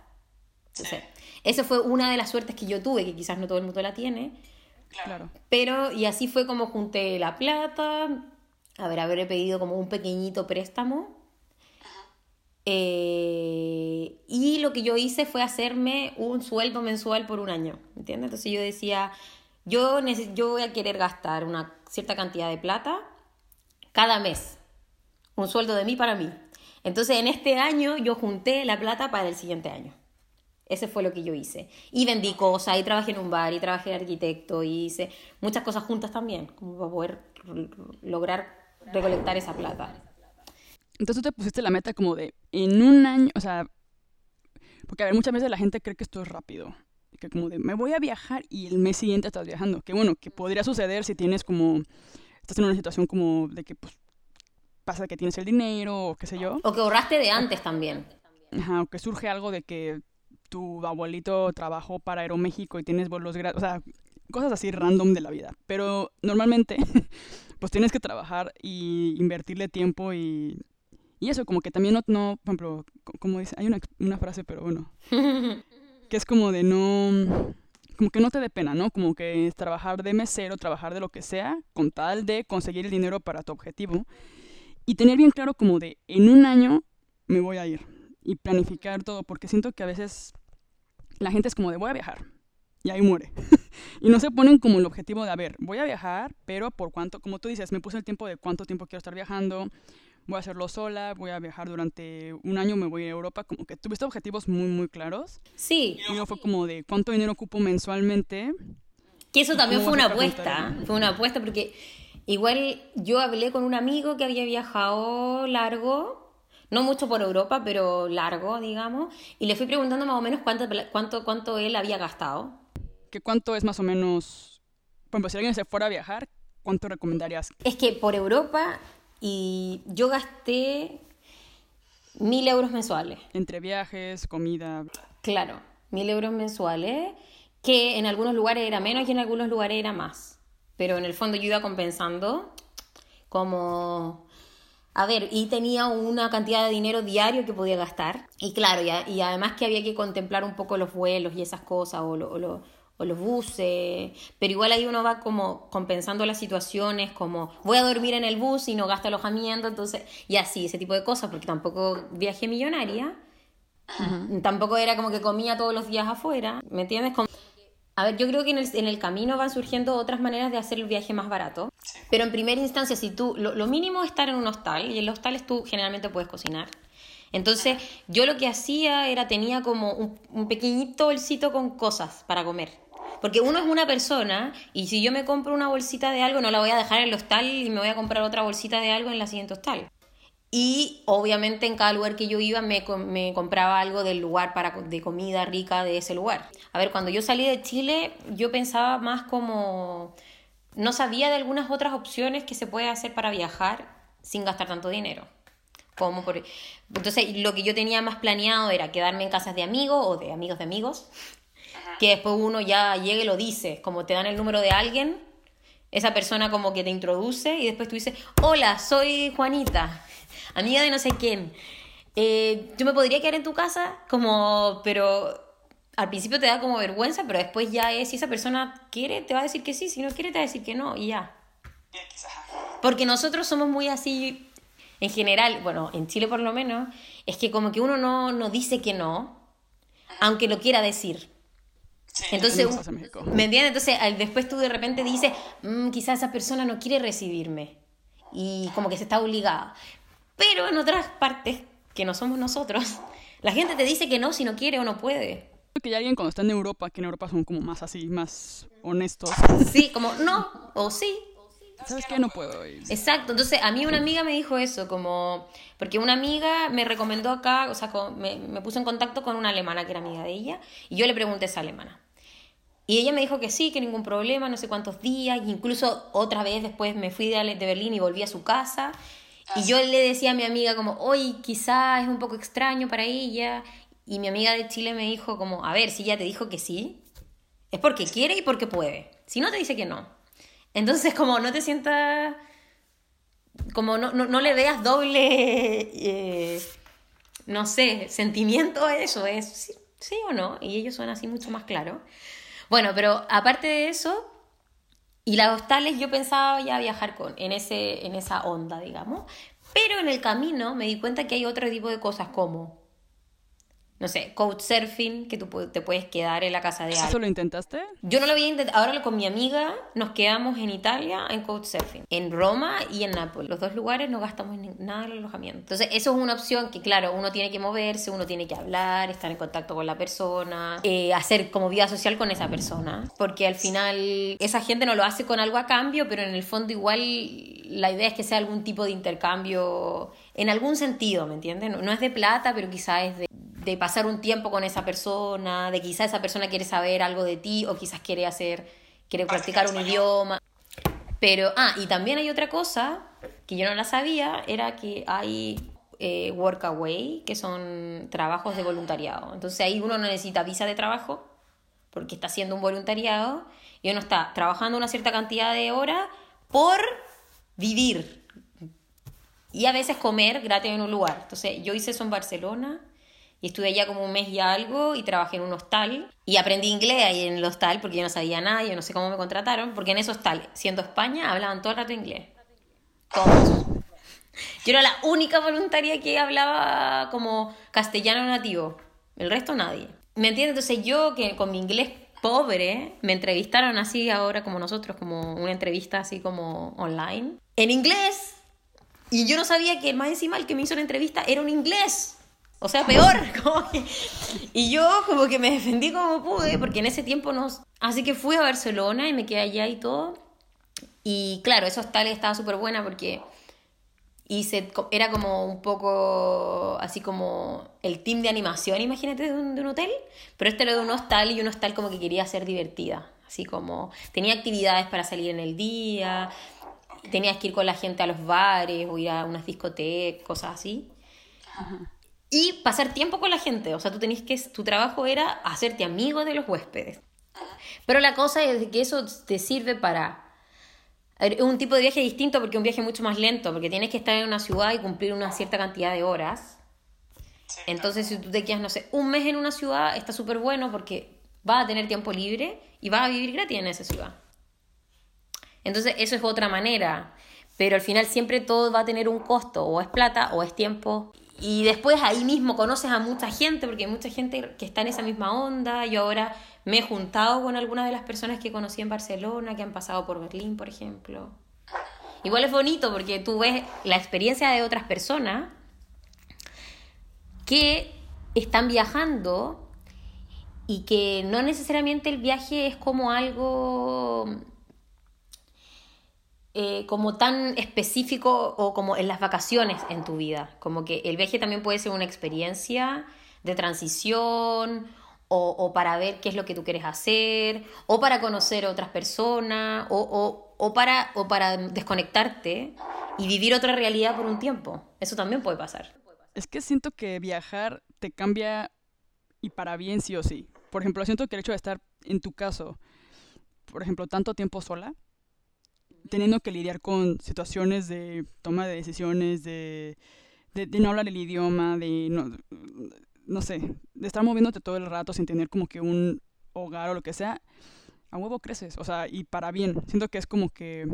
Esa fue una de las suertes que yo tuve, que quizás no todo el mundo la tiene. Claro. Pero, y así fue como junté la plata. A ver, habré pedido como un pequeñito préstamo. Eh, y lo que yo hice fue hacerme un sueldo mensual por un año, ¿entiendes? Entonces yo decía, yo, yo voy a querer gastar una cierta cantidad de plata cada mes, un sueldo de mí para mí. Entonces en este año yo junté la plata para el siguiente año. Ese fue lo que yo hice. Y vendí cosas, y trabajé en un bar, y trabajé de arquitecto, y hice muchas cosas juntas también, como para poder lograr recolectar esa plata. Entonces tú te pusiste la meta como de en un año, o sea, porque a ver, muchas veces la gente cree que esto es rápido. Que como de me voy a viajar y el mes siguiente estás viajando. Que bueno, que podría suceder si tienes como, estás en una situación como de que pues pasa que tienes el dinero o qué sé yo. O que ahorraste de antes también. Ajá, o que surge algo de que tu abuelito trabajó para Aeroméxico y tienes vuelos gratis, o sea, cosas así random de la vida. Pero normalmente, pues tienes que trabajar y invertirle tiempo y, y eso, como que también no, no, por ejemplo, co- como dice, hay una, una frase, pero bueno, que es como de no, como que no te dé pena, ¿no? Como que es trabajar de mesero, trabajar de lo que sea, con tal de conseguir el dinero para tu objetivo y tener bien claro como de en un año me voy a ir y planificar todo, porque siento que a veces la gente es como de voy a viajar y ahí muere. y no se ponen como el objetivo de, a ver, voy a viajar, pero por cuánto, como tú dices, me puse el tiempo de cuánto tiempo quiero estar viajando, voy a hacerlo sola, voy a viajar durante un año, me voy a Europa, como que tuviste objetivos muy, muy claros. Sí, Y luego fue como de cuánto dinero ocupo mensualmente. que eso también fue una apuesta. Fue una apuesta porque igual yo hablé con un amigo que había viajado largo, no mucho por Europa, pero largo, digamos, y le fui preguntando más o menos cuánto, cuánto, cuánto él había gastado. que cuánto es más o menos, por ejemplo, si alguien se fuera a viajar, ¿cuánto recomendarías? Es que por Europa y yo gasté mil euros mensuales. Entre viajes, comida. Claro, mil euros mensuales, que en algunos lugares era menos y en algunos lugares era más. Pero en el fondo yo iba compensando como... A ver, y tenía una cantidad de dinero diario que podía gastar. Y claro, y, a- y además que había que contemplar un poco los vuelos y esas cosas, o, lo- o lo- o los buses. Pero igual ahí uno va como compensando las situaciones, como voy a dormir en el bus y no gasto alojamiento, entonces, y así, ese tipo de cosas, porque tampoco viajé millonaria. Tampoco era como que comía todos los días afuera, ¿me entiendes? Como- A ver, yo creo que en el, en el camino van surgiendo otras maneras de hacer el viaje más barato. Pero en primera instancia, si tú, lo, lo mínimo es estar en un hostal, y en los hostales tú generalmente puedes cocinar. Entonces, yo lo que hacía era, tenía como un, un pequeñito bolsito con cosas para comer. Porque uno es una persona, y si yo me compro una bolsita de algo, no la voy a dejar en el hostal y me voy a comprar otra bolsita de algo en la siguiente hostal. Y obviamente en cada lugar que yo iba me, me compraba algo del lugar para, de comida rica de ese lugar. A ver, cuando yo salí de Chile, yo pensaba más como... No sabía de algunas otras opciones que se puede hacer para viajar sin gastar tanto dinero. Como por... Entonces, lo que yo tenía más planeado era quedarme en casas de amigos o de amigos de amigos, que después uno ya llegue y lo dice, como te dan el número de alguien, esa persona como que te introduce y después tú dices, hola, soy Juanita, amiga de no sé quién. Eh, yo me podría quedar en tu casa, como, pero al principio te da como vergüenza, pero después ya es, si esa persona quiere, te va a decir que sí, si no quiere, te va a decir que no, y ya. Porque nosotros somos muy así, en general, bueno, en Chile por lo menos, es que como que uno no, no dice que no, aunque lo quiera decir. Entonces. ¿me entiendes? Entonces, después tú de repente dices, "Mm, quizás esa persona no quiere recibirme. Y como que se está obligada. Pero en otras partes, que no somos nosotros, la gente te dice que no si no quiere o no puede. Que ya alguien cuando está en Europa, que en Europa son como más así, más honestos. Sí, como no o sí. ¿Sabes qué? No puedo ir. Exacto, entonces a mí una amiga me dijo eso, como, porque una amiga me recomendó acá, o sea, me, me puso en contacto con una alemana que era amiga de ella, y yo le pregunté a esa alemana. Y ella me dijo que sí, que ningún problema, no sé cuántos días, incluso otra vez después me fui de, de Berlín y volví a su casa, y yo le decía a mi amiga como, hoy quizá es un poco extraño para ella, y mi amiga de Chile me dijo como, a ver, si ella te dijo que sí, es porque quiere y porque puede, si no te dice que no. Entonces, como no te sientas, como no, no, no le veas doble, eh, no sé, sentimiento a eso, es, ¿Sí o no? Y ellos son así mucho más claros. Bueno, pero aparte de eso, y las hostales yo pensaba ya viajar con, en, ese, en esa onda, digamos. Pero en el camino me di cuenta que hay otro tipo de cosas como no sé, couchsurfing, que tú te puedes quedar en la casa de alguien. ¿Eso lo intentaste? Yo no lo había intentado. Ahora con mi amiga nos quedamos en Italia en couchsurfing. En Roma y en Nápoles. Los dos lugares no gastamos nada en el alojamiento. Entonces, eso es una opción que, claro, uno tiene que moverse, uno tiene que hablar, estar en contacto con la persona, eh, hacer como vida social con esa persona. Porque al final, esa gente no lo hace con algo a cambio, pero en el fondo igual la idea es que sea algún tipo de intercambio en algún sentido, ¿me entiendes? No, no es de plata, pero quizás es de de pasar un tiempo con esa persona, de quizás esa persona quiere saber algo de ti o quizás quiere hacer, quiere practicar un idioma. Pero, ah, y también hay otra cosa que yo no la sabía, era que hay eh, workaway, que son trabajos de voluntariado. Entonces ahí uno no necesita visa de trabajo, porque está haciendo un voluntariado, y uno está trabajando una cierta cantidad de horas por vivir. Y a veces comer gratis en un lugar. Entonces yo hice eso en Barcelona y estuve allá como un mes y algo y trabajé en un hostal. Y aprendí inglés ahí en el hostal porque yo no sabía nada, yo no sé cómo me contrataron, porque en ese hostal, siendo España, hablaban todo el rato inglés. Todos. Yo era la única voluntaria que hablaba como castellano nativo. El resto nadie. ¿Me entiendes? Entonces yo que con mi inglés pobre me entrevistaron así ahora como nosotros, como una entrevista así como online. En inglés. Y yo no sabía que más encima el que me hizo la entrevista era un inglés. O sea, peor. Y yo como que me defendí como pude, porque en ese tiempo no... Así que fui a Barcelona y me quedé allá y todo. Y claro, eso hostal estaba súper buena porque hice, era como un poco así como el team de animación, imagínate, de un, de un hotel. Pero este era de un hostal y un hostal como que quería ser divertida. Así como tenía actividades para salir en el día, tenías que ir con la gente a los bares o ir a unas discotecas, cosas así. Ajá y pasar tiempo con la gente. O sea, tú tenías que, tu trabajo era hacerte amigo de los huéspedes. Pero la cosa es que eso te sirve para... Es un tipo de viaje distinto porque es un viaje mucho más lento, porque tienes que estar en una ciudad y cumplir una cierta cantidad de horas. Entonces, si tú te quedas, no sé, un mes en una ciudad, está súper bueno porque vas a tener tiempo libre y vas a vivir gratis en esa ciudad. Entonces, eso es otra manera. Pero al final siempre todo va a tener un costo, o es plata o es tiempo. Y después ahí mismo conoces a mucha gente, porque hay mucha gente que está en esa misma onda. Yo ahora me he juntado con algunas de las personas que conocí en Barcelona, que han pasado por Berlín, por ejemplo. Igual es bonito porque tú ves la experiencia de otras personas que están viajando y que no necesariamente el viaje es como algo eh, como tan específico o como en las vacaciones en tu vida. Como que el viaje también puede ser una experiencia de transición o, para ver qué es lo que tú quieres hacer o para conocer a otras personas o, o, para, o para desconectarte y vivir otra realidad por un tiempo. Eso también puede pasar. Es que siento que viajar te cambia y para bien sí o sí. Por ejemplo, siento que el hecho de estar en tu caso, por ejemplo, tanto tiempo sola, teniendo que lidiar con situaciones de toma de decisiones, de, de, no hablar el idioma, de no, no sé, de estar moviéndote todo el rato sin tener como que un hogar o lo que sea, a huevo creces, o sea, y para bien. Siento que es como que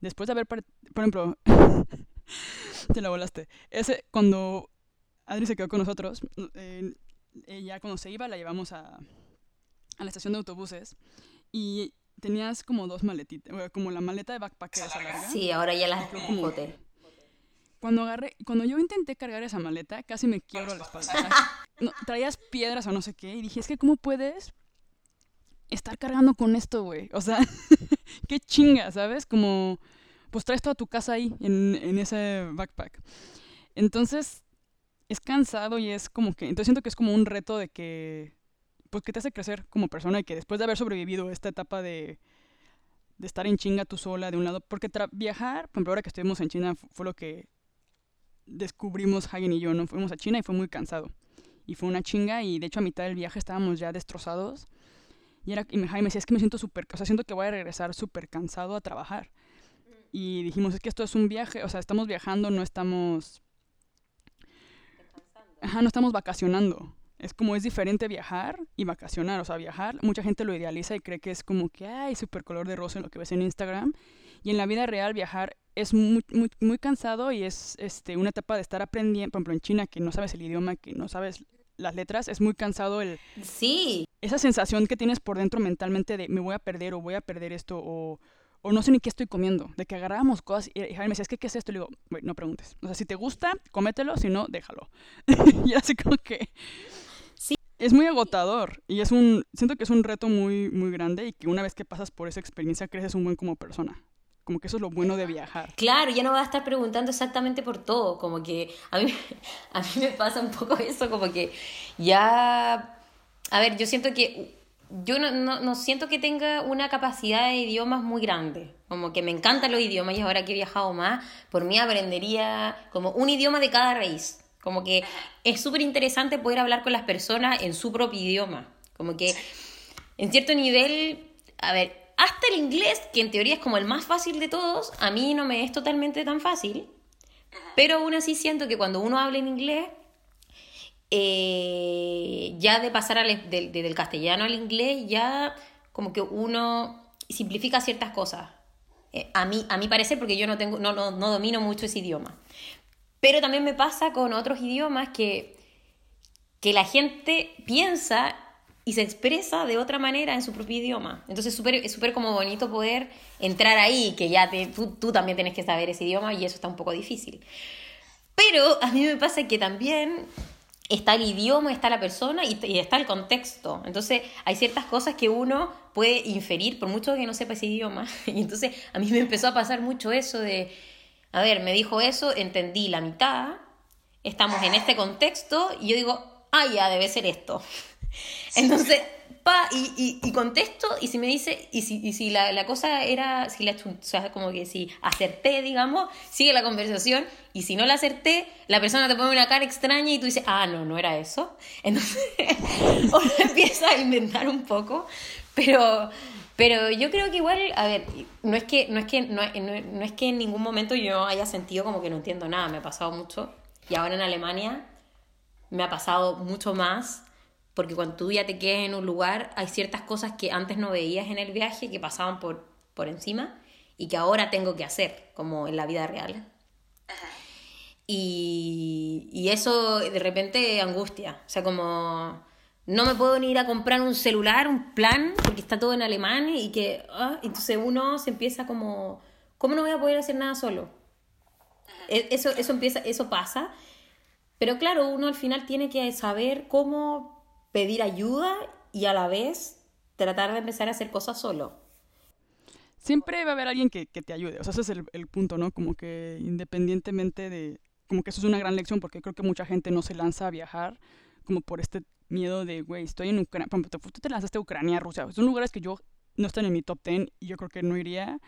después de haber, por ejemplo, te la volaste. Ese, cuando Adri se quedó con nosotros, eh, ella cuando se iba la llevamos a, a la estación de autobuses y tenías como dos maletitas, como la maleta de backpacker esa larga. Sí, ahora ya las boté. Cuando agarré, cuando yo intenté cargar esa maleta, casi me quiebro la espalda. no, traías piedras o no sé qué, y dije, es que ¿cómo puedes estar cargando con esto, güey? O sea, qué chinga, ¿sabes? Como, pues traes toda tu casa ahí, en, en ese backpack. Entonces, es cansado y es como que, entonces siento que es como un reto de que pues que te hace crecer como persona y que después de haber sobrevivido esta etapa de, de estar en chinga tú sola de un lado, porque viajar, por ejemplo, ahora que estuvimos en China fue lo que descubrimos Hagen y yo, ¿no? Fuimos a China y fue muy cansado. Y fue una chinga y de hecho a mitad del viaje estábamos ya destrozados. Y, era, y Jaime decía, es que me siento súper, o sea, siento que voy a regresar súper cansado a trabajar. Y dijimos, es que esto es un viaje, o sea, estamos viajando, no estamos... Ajá, no estamos vacacionando. Es como es diferente viajar y vacacionar. O sea, viajar, mucha gente lo idealiza y cree que es como que, ay, súper color de rosa en lo que ves en Instagram. Y en la vida real viajar es muy, muy, muy cansado y es este, una etapa de estar aprendiendo, por ejemplo, en China, que no sabes el idioma, que no sabes las letras, es muy cansado el... Sí. Esa sensación que tienes por dentro mentalmente de me voy a perder o voy a perder esto o, o no sé ni qué estoy comiendo, de que agarrábamos cosas y Jaime me decía, es que ¿qué es esto? Y le digo, no preguntes. O sea, si te gusta, cómetelo, si no, déjalo. y así como que... Es muy agotador y es un... Siento que es un reto muy, muy grande y que una vez que pasas por esa experiencia creces un buen como persona. Como que eso es lo bueno de viajar. Claro, ya no vas a estar preguntando exactamente por todo. Como que a mí, a mí me pasa un poco eso, como que ya... A ver, yo siento que... Yo no, no, no siento que tenga una capacidad de idiomas muy grande. Como que me encantan los idiomas y ahora que he viajado más, por mí aprendería como un idioma de cada raíz. Como que es súper interesante poder hablar con las personas en su propio idioma. Como que en cierto nivel, a ver, hasta el inglés, que en teoría es como el más fácil de todos, a mí no me es totalmente tan fácil. Pero aún así siento que cuando uno habla en inglés, eh, ya de pasar al, del castellano al inglés, ya como que uno simplifica ciertas cosas. Eh, a, mí, a mi parecer, porque yo no, tengo, no, no, no domino mucho ese idioma. Pero también me pasa con otros idiomas que, que la gente piensa y se expresa de otra manera en su propio idioma. Entonces super, es súper como bonito poder entrar ahí, que ya tú, tú, también tienes que saber ese idioma y eso está un poco difícil. Pero a mí me pasa que también está el idioma, está la persona y, y, está el contexto. Entonces hay ciertas cosas que uno puede inferir por mucho que no sepa ese idioma. Y entonces a mí me empezó a pasar mucho eso de, a ver, me dijo eso, entendí la mitad, estamos en este contexto y yo digo, ah, ya, debe ser esto. Entonces, pa, y, y, y, contesto, y si me dice, y si, y si la, la, cosa era, si la, o sea, como que si acerté, digamos, sigue la conversación, y si no la acerté, la persona te pone una cara extraña y tú dices, ah, no, no era eso. Entonces, uno empieza a inventar un poco, pero, pero yo creo que igual, a ver, no es que, no es que, no, no, no es que en ningún momento yo haya sentido como que no entiendo nada, me ha pasado mucho, y ahora en Alemania me ha pasado mucho más porque cuando tú ya te quedas en un lugar, hay ciertas cosas que antes no veías en el viaje, que pasaban por, por encima, y que ahora tengo que hacer, como en la vida real. Y, y eso de repente angustia, o sea, como no me puedo ni ir a comprar un celular, un plan, porque está todo en alemán y que, ah, entonces uno se empieza como, ¿cómo no voy a poder hacer nada solo? E, eso, eso, empieza, eso pasa, pero claro, uno al final tiene que saber cómo pedir ayuda y a la vez tratar de empezar a hacer cosas solo. Siempre va a haber alguien que, que te ayude, o sea, ese es el, el, punto, ¿no? Como que independientemente de, como que eso es una gran lección porque creo que mucha gente no se lanza a viajar como por este miedo de, güey, estoy en Ucrania, tú te lanzaste a Ucrania, Rusia, son lugares que yo no están en mi top 10 y yo creo que no iría.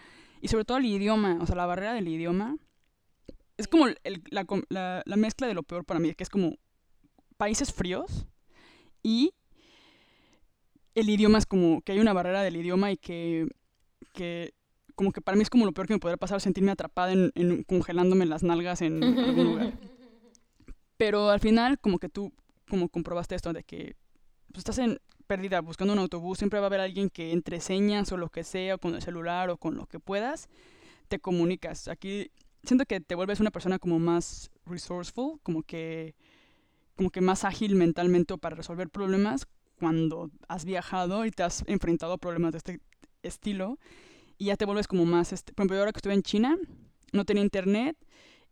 Y sobre todo el idioma, o sea, la barrera del idioma, es como el, la, la, la mezcla de lo peor para mí, que es como países fríos, y el idioma es como que hay una barrera del idioma y que, que como que para mí es como lo peor que me podría pasar sentirme atrapada en, en congelándome las nalgas en algún lugar. Pero al final como que tú como comprobaste esto de que pues, estás en perdida buscando un autobús, siempre va a haber alguien que entre señas o lo que sea, o con el celular o con lo que puedas, te comunicas. Aquí siento que te vuelves una persona como más resourceful, como que como que más ágil mentalmente para resolver problemas cuando has viajado y te has enfrentado a problemas de este estilo y ya te vuelves como más, este, por ejemplo, ahora que estuve en China, no tenía internet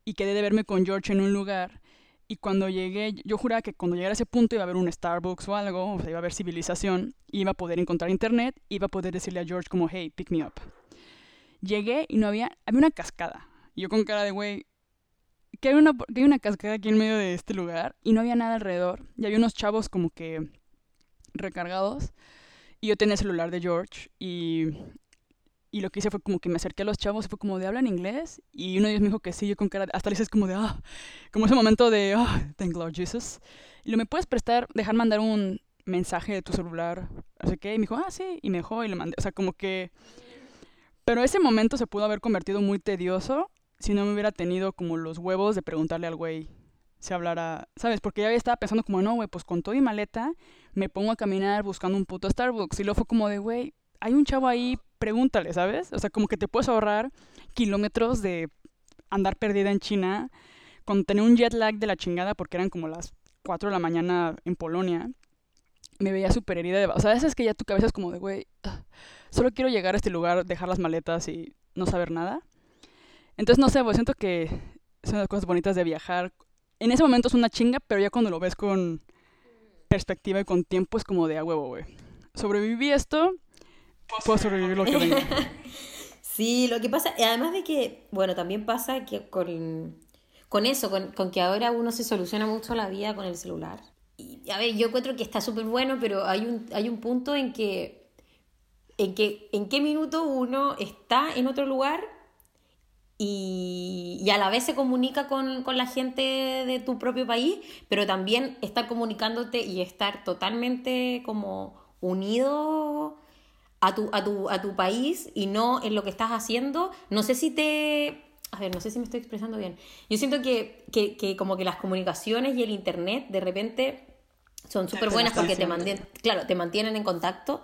y quedé de verme con George en un lugar y cuando llegué, yo juraba que cuando llegara a ese punto iba a haber un Starbucks o algo, o sea, iba a haber civilización, iba a poder encontrar internet, iba a poder decirle a George como, hey, pick me up. Llegué y no había, había una cascada. Y yo con cara de, güey, que hay, una, que hay una cascada aquí en medio de este lugar y no había nada alrededor. Y había unos chavos como que recargados. Y yo tenía el celular de George y, y lo que hice fue como que me acerqué a los chavos fue como de hablan inglés. Y uno de ellos me dijo que sí, yo con cara, hasta le hice como de, ah, como ese momento de, ah, thank Lord Jesus. Y lo me puedes prestar, dejar mandar un mensaje de tu celular, así que, y me dijo, ah, sí, y me dejó y le mandé, o sea, como que... Pero ese momento se pudo haber convertido muy tedioso si no me hubiera tenido como los huevos de preguntarle al güey, se hablara, ¿sabes? Porque ya estaba pensando como, no, güey, pues con todo y maleta me pongo a caminar buscando un puto Starbucks. Y luego fue como de, güey, hay un chavo ahí, pregúntale, ¿sabes? O sea, como que te puedes ahorrar kilómetros de andar perdida en China con tener un jet lag de la chingada porque eran como las 4 de la mañana en Polonia. Me veía súper herida de... O sea, a veces que ya tu cabeza es como de, güey, ah, solo quiero llegar a este lugar, dejar las maletas y no saber nada. Entonces, no sé, pues siento que son las cosas bonitas de viajar. En ese momento es una chinga, pero ya cuando lo ves con perspectiva y con tiempo es como de a huevo, güey. Sobreviví esto, puedo sobrevivir lo que venga. Sí, lo que pasa, además de que, bueno, también pasa que con, con eso, con, con que ahora uno se soluciona mucho la vida con el celular. Y, a ver, yo encuentro que está súper bueno, pero hay un, hay un punto en que, en que, en qué minuto uno está en otro lugar y, y, a la vez se comunica con, con, la gente de tu propio país, pero también estar comunicándote y estar totalmente como unido a tu, a tu, a tu país y no en lo que estás haciendo. No sé si te... A ver, no sé si me estoy expresando bien. Yo siento que, que, que como que las comunicaciones y el Internet de repente son súper buenas porque te mantienen, claro, te mantienen en contacto,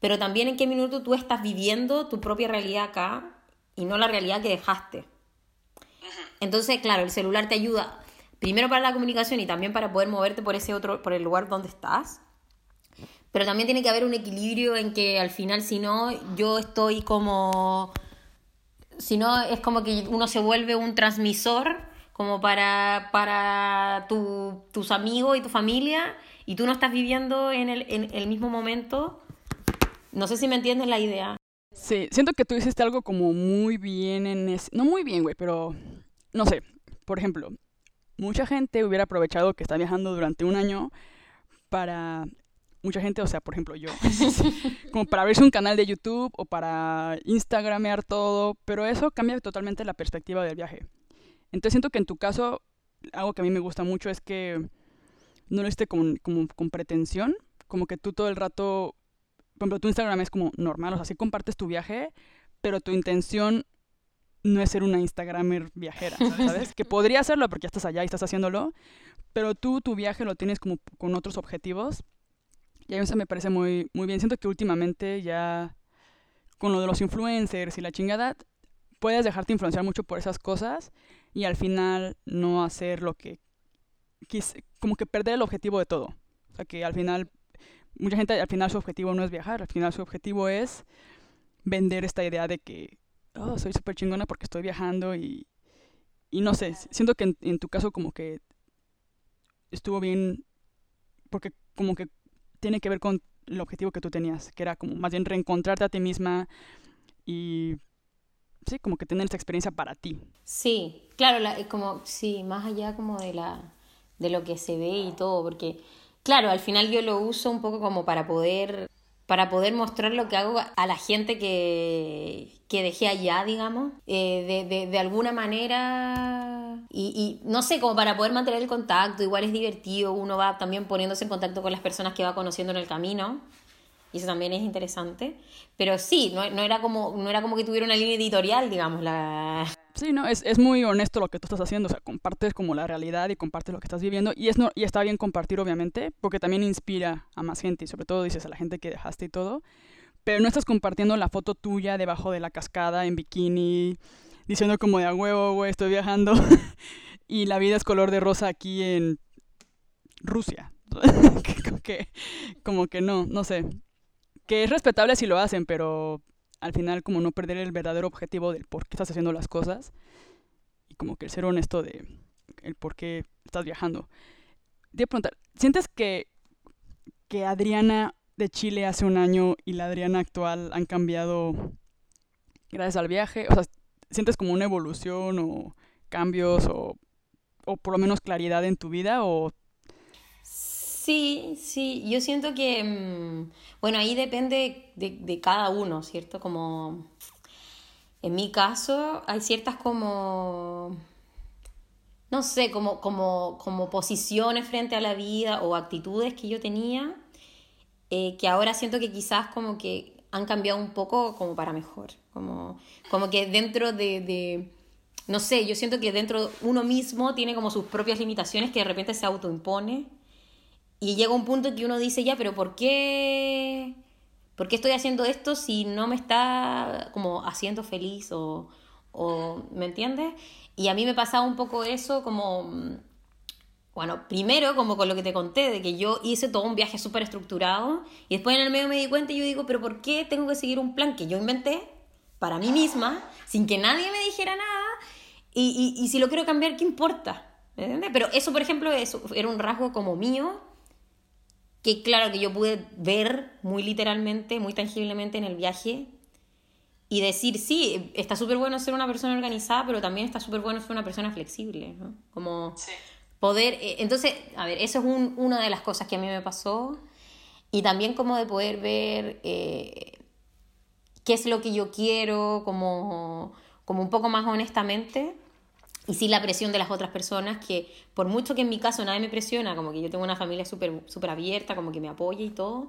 pero también en qué minuto tú estás viviendo tu propia realidad acá y no la realidad que dejaste. Entonces, claro, el celular te ayuda primero para la comunicación y también para poder moverte por ese otro, por el lugar donde estás. Pero también tiene que haber un equilibrio en que al final, si no, yo estoy como. Si no, es como que uno se vuelve un transmisor como para, para tu, tus amigos y tu familia y tú no estás viviendo en el, en el mismo momento. No sé si me entiendes la idea. Sí, siento que tú hiciste algo como muy bien en ese... No muy bien, güey, pero... No sé, por ejemplo, mucha gente hubiera aprovechado que está viajando durante un año para mucha gente, o sea, por ejemplo yo, como para abrirse un canal de YouTube o para Instagramear todo, pero eso cambia totalmente la perspectiva del viaje. Entonces siento que en tu caso, algo que a mí me gusta mucho es que no lo hiciste con, como, con pretensión, como que tú todo el rato, por ejemplo, tu Instagram es como normal, o sea, sí compartes tu viaje, pero tu intención no es ser una Instagramer viajera, ¿sabes? que podría hacerlo porque ya estás allá y estás haciéndolo, pero tú tu viaje lo tienes como con otros objetivos y a mí eso me parece muy, muy bien. Siento que últimamente ya con lo de los influencers y la chingada, puedes dejarte influenciar mucho por esas cosas y al final no hacer lo que quise, como que perder el objetivo de todo. O sea, que al final, mucha gente al final su objetivo no es viajar, al final su objetivo es vender esta idea de que, oh, soy súper chingona porque estoy viajando y, y no sé, siento que en, en tu caso como que estuvo bien, porque como que tiene que ver con el objetivo que tú tenías, que era como más bien reencontrarte a ti misma y sí, como que tener esta experiencia para ti. Sí, claro, como sí, más allá como de la de lo que se ve y todo, porque claro, al final yo lo uso un poco como para poder para poder mostrar lo que hago a la gente que, que dejé allá, digamos, eh, de, de, alguna manera, y, y, no sé, como para poder mantener el contacto, igual es divertido, uno va también poniéndose en contacto con las personas que va conociendo en el camino, y eso también es interesante, pero sí, no, no era, como, no era como que tuviera una línea editorial, digamos, la... Sí, no, es, es, muy honesto lo que tú estás haciendo, o sea, compartes como la realidad y compartes lo que estás viviendo y, es no, y está bien compartir, obviamente, porque también inspira a más gente y sobre todo dices a la gente que dejaste y todo, pero no estás compartiendo la foto tuya debajo de la cascada en bikini, diciendo como de a huevo, güey, estoy viajando y la vida es color de rosa aquí en Rusia. que, como que no, no sé. Que es respetable si lo hacen, pero al final como no perder el verdadero objetivo del por qué estás haciendo las cosas y como que el ser honesto de el por qué estás viajando. Te preguntar, ¿sientes que, que Adriana de Chile hace un año y la Adriana actual han cambiado gracias al viaje? O sea, ¿sientes como una evolución o cambios o, o por lo menos claridad en tu vida o Sí, sí, yo siento que, mm, bueno, ahí depende de, de, cada uno, ¿cierto? Como, en mi caso, hay ciertas como, no sé, como, como, como posiciones frente a la vida o actitudes que yo tenía, eh, que ahora siento que quizás como que han cambiado un poco como para mejor, como, como que dentro de, de no sé, yo siento que dentro uno mismo tiene como sus propias limitaciones que de repente se autoimpone y llega un punto que uno dice, ya, pero ¿por qué, ¿por qué estoy haciendo esto si no me está como haciendo feliz o, o ¿me entiendes? Y a mí me pasaba un poco eso como, bueno, primero como con lo que te conté, de que yo hice todo un viaje súper estructurado y después en el medio me di cuenta y yo digo, pero ¿por qué tengo que seguir un plan que yo inventé para mí misma, sin que nadie me dijera nada? Y, y, si lo quiero cambiar, ¿qué importa? ¿Entiendes? Pero eso, por ejemplo, eso era un rasgo como mío, que claro que yo pude ver muy literalmente, muy tangiblemente en el viaje, y decir, sí, está súper bueno ser una persona organizada, pero también está súper bueno ser una persona flexible, ¿no? Como poder, eh, entonces, a ver, eso es un, una de las cosas que a mí me pasó, y también como de poder ver eh, qué es lo que yo quiero, como como un poco más honestamente y sin la presión de las otras personas, que por mucho que en mi caso nadie me presiona, como que yo tengo una familia súper super abierta, como que me apoya y todo,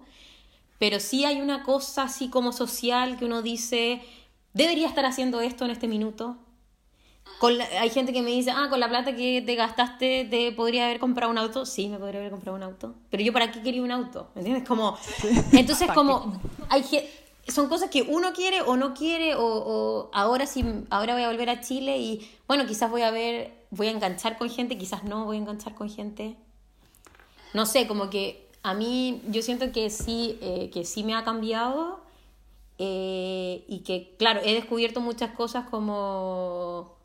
pero sí hay una cosa así como social que uno dice, debería estar haciendo esto en este minuto. Con hay gente que me dice, ah, con la plata que te gastaste, ¿te podría haber comprado un auto? Sí, me podría haber comprado un auto. Pero yo, ¿para qué quería un auto? ¿Me entiendes? Como, entonces, como, hay son cosas que uno quiere o no quiere o, ahora sí ahora voy a volver a Chile y bueno quizás voy a ver voy a enganchar con gente quizás no voy a enganchar con gente. No sé como que a mí yo siento que sí eh, que sí me ha cambiado eh, y que claro he descubierto muchas cosas como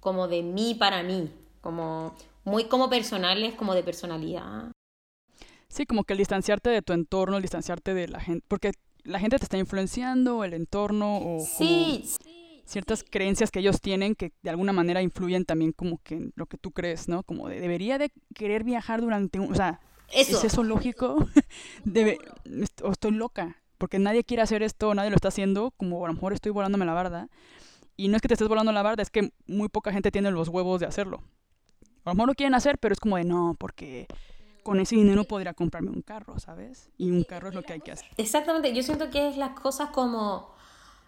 como de mí para mí como muy como personales como de personalidad. Sí, como que el distanciarte de tu entorno, el distanciarte de la gente, porque la gente te está influenciando, el entorno o ciertas creencias que ellos tienen que de alguna manera influyen también como que en lo que tú crees, ¿no? Como de, debería de querer viajar durante un... O sea, ¿es eso lógico? Debe, o estoy loca, porque nadie quiere hacer esto, nadie lo está haciendo, como a lo mejor estoy volándome la barda. Y no es que te estés volando la barda, es que muy poca gente tiene los huevos de hacerlo. A lo mejor lo quieren hacer, pero es como de no, porque con ese dinero podría comprarme un carro, ¿sabes? Y un carro es lo que hay que hacer. Exactamente, yo siento que es las cosas como,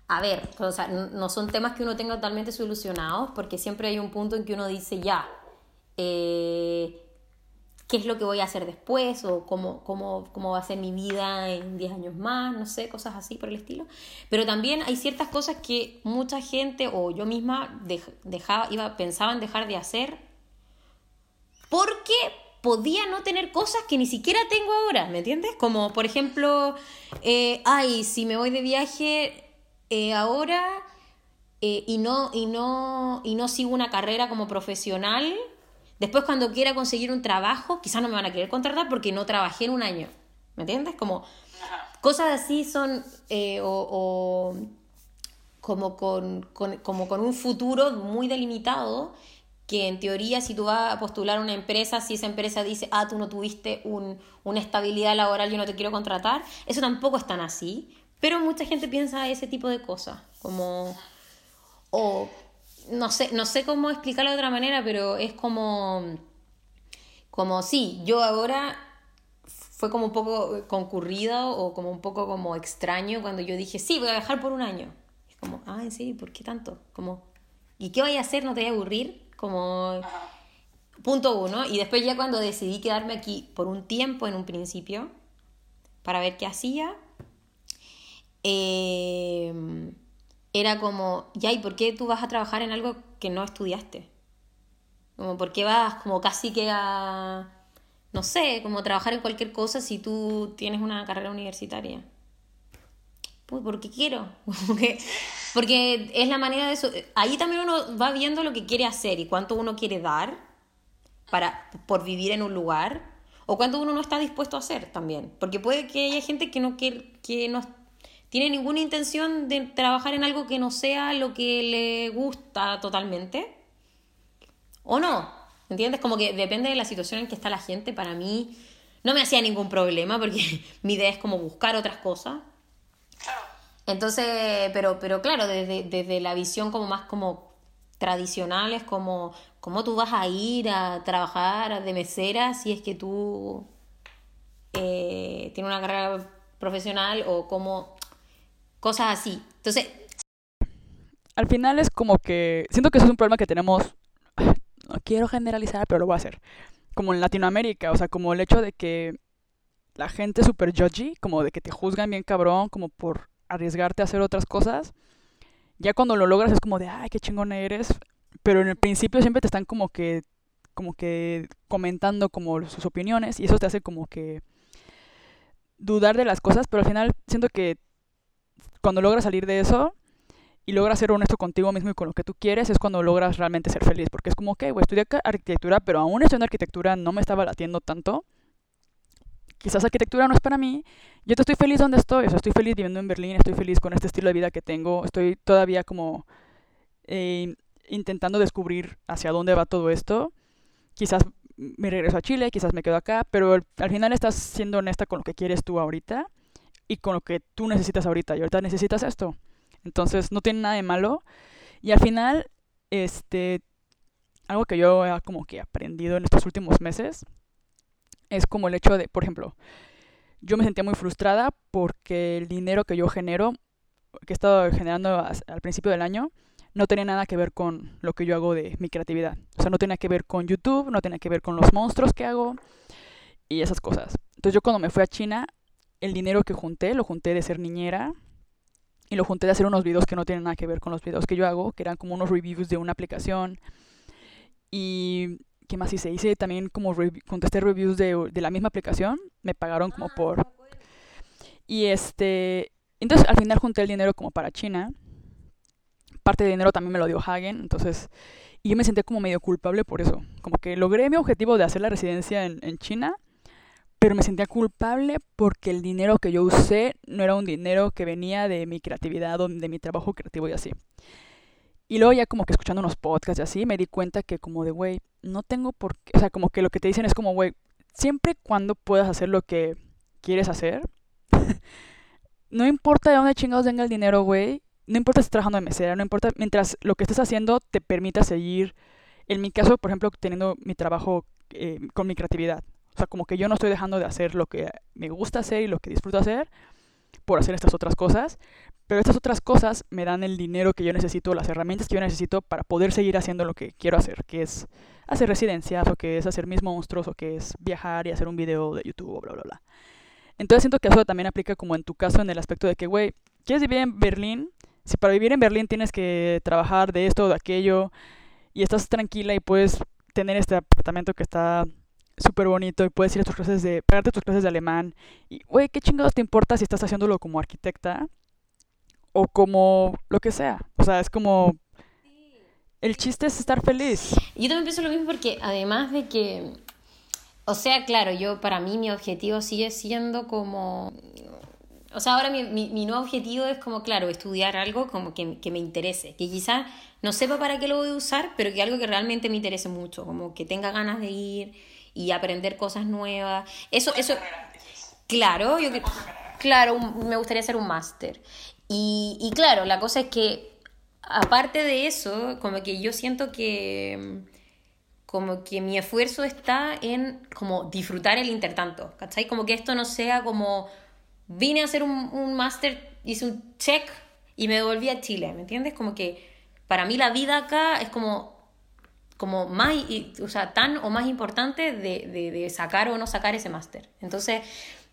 a ver, o sea, no son temas que uno tenga totalmente solucionados, porque siempre hay un punto en que uno dice, ya, eh, ¿qué es lo que voy a hacer después? O cómo, cómo, cómo va a ser mi vida en 10 años más, no sé, cosas así por el estilo. Pero también hay ciertas cosas que mucha gente o yo misma dejaba, iba, pensaba en dejar de hacer porque podía no tener cosas que ni siquiera tengo ahora, ¿me entiendes? Como por ejemplo, eh, ay, si me voy de viaje eh, ahora eh, y, no, y, no, y no sigo una carrera como profesional, después cuando quiera conseguir un trabajo, quizás no me van a querer contratar porque no trabajé en un año, ¿me entiendes? Como cosas así son, o, como, con, como con un futuro muy delimitado que en teoría si tú vas a postular una empresa, si esa empresa dice, ah, tú no tuviste un, una estabilidad laboral, yo no te quiero contratar, eso tampoco es tan así, pero mucha gente piensa ese tipo de cosas, como, o no sé, no sé cómo explicarlo de otra manera, pero es como, como sí, yo ahora fue como un poco concurrido o como un poco como extraño cuando yo dije, sí, voy a viajar por un año. Es como, ah, ¿en? ¿Por qué tanto? Como, ¿y qué voy a hacer? ¿No te voy a aburrir? Como punto uno. Y después ya cuando decidí quedarme aquí por un tiempo en un principio, para ver qué hacía, eh, era como, ya, ¿y por qué tú vas a trabajar en algo que no estudiaste? Como, ¿por qué vas como casi que a, no sé, como trabajar en cualquier cosa si tú tienes una carrera universitaria? Pues porque quiero, porque es la manera de eso. Ahí también uno va viendo lo que quiere hacer y cuánto uno quiere dar para, por vivir en un lugar o cuánto uno no está dispuesto a hacer también. Porque puede que haya gente que no, que, que no tiene ninguna intención de trabajar en algo que no sea lo que le gusta totalmente. O no, ¿entiendes? Como que depende de la situación en que está la gente. Para mí no me hacía ningún problema porque mi idea es como buscar otras cosas entonces, pero, pero claro, desde, desde la visión como más como tradicional es como cómo tú vas a ir a trabajar de mesera si es que tú eh, tienes una carrera profesional o como cosas así. Entonces... al final es como que, siento que eso es un problema que tenemos, no quiero generalizar, pero lo voy a hacer, como en Latinoamérica, o sea, como el hecho de que la gente es súper judgy, como de que te juzgan bien cabrón, como por arriesgarte a hacer otras cosas. Ya cuando lo logras es como de, ay, qué chingona eres. Pero en el principio siempre te están como que, como que comentando como sus opiniones y eso te hace como que dudar de las cosas, pero al final siento que cuando logras salir de eso y logras ser honesto contigo mismo y con lo que tú quieres, es cuando logras realmente ser feliz. Porque es como, que, güey, estudié arquitectura, pero aún estudiando arquitectura no me estaba latiendo tanto. Quizás arquitectura no es para mí. Yo te estoy feliz donde estoy. O sea, estoy feliz viviendo en Berlín, estoy feliz con este estilo de vida que tengo. Estoy todavía como eh, intentando descubrir hacia dónde va todo esto. Quizás me regreso a Chile, quizás me quedo acá, pero al final estás siendo honesta con lo que quieres tú ahorita y con lo que tú necesitas ahorita. Y ahorita necesitas esto. Entonces no tiene nada de malo. Y al final, este, algo que yo he como que aprendido en estos últimos meses es como el hecho de, por ejemplo, yo me sentía muy frustrada porque el dinero que yo genero, que he estado generando al principio del año, no tenía nada que ver con lo que yo hago de mi creatividad. O sea, no tenía que ver con YouTube, no tenía que ver con los monstruos que hago y esas cosas. Entonces yo cuando me fui a China, el dinero que junté, lo junté de ser niñera y lo junté de hacer unos videos que no tienen nada que ver con los videos que yo hago, que eran como unos reviews de una aplicación. Y ¿qué más hice? Hice también como contesté reviews de, de la misma aplicación, me pagaron como por... Y este, entonces al final junté el dinero como para China parte de dinero también me lo dio Hagen, entonces, y yo me sentía como medio culpable por eso, como que logré mi objetivo de hacer la residencia en, en China, pero me sentía culpable porque el dinero que yo usé no era un dinero que venía de mi creatividad o de mi trabajo creativo y así. Y luego ya como que escuchando unos podcasts y así, me di cuenta que como de, güey, no tengo por qué, o sea, como que lo que te dicen es como, güey, siempre cuando puedas hacer lo que quieres hacer, no importa de dónde chingados venga el dinero, güey, no importa si estás trabajando de mesera, no importa, mientras lo que estés haciendo te permita seguir, en mi caso, por ejemplo, teniendo mi trabajo eh, con mi creatividad. O sea, como que yo no estoy dejando de hacer lo que me gusta hacer y lo que disfruto hacer por hacer estas otras cosas, pero estas otras cosas me dan el dinero que yo necesito, las herramientas que yo necesito para poder seguir haciendo lo que quiero hacer, que es hacer residencias, o que es hacer mis monstruos, o que es viajar y hacer un video de YouTube, bla, bla, bla. Entonces siento que eso también aplica como en tu caso en el aspecto de que, güey, quieres vivir en Berlín, si para vivir en Berlín tienes que trabajar de esto o de aquello y estás tranquila y puedes tener este apartamento que está súper bonito y puedes ir a tus clases de, pagarte tus clases de alemán y, güey, ¿qué chingados te importa si estás haciéndolo como arquitecta o como lo que sea? O sea, es como... El chiste es estar feliz. Yo también pienso lo mismo porque además de que, o sea, claro, yo para mí mi objetivo sigue siendo como o sea, ahora mi, mi, nuevo objetivo es como, claro, estudiar algo como que, que me interese, que quizás no sepa para qué lo voy a usar, pero que algo que realmente me interese mucho, como que tenga ganas de ir y aprender cosas nuevas. Eso, eso, claro, yo que, claro, me gustaría hacer un máster. Y, y claro, la cosa es que, aparte de eso, como que yo siento que como que mi esfuerzo está en como disfrutar el intertanto, ¿cachai? Como que esto no sea como vine a hacer un, un máster, hice un check y me devolví a Chile, ¿me entiendes? Como que para mí la vida acá es como, como más, o sea, tan o más importante de, de, de sacar o no sacar ese máster. Entonces,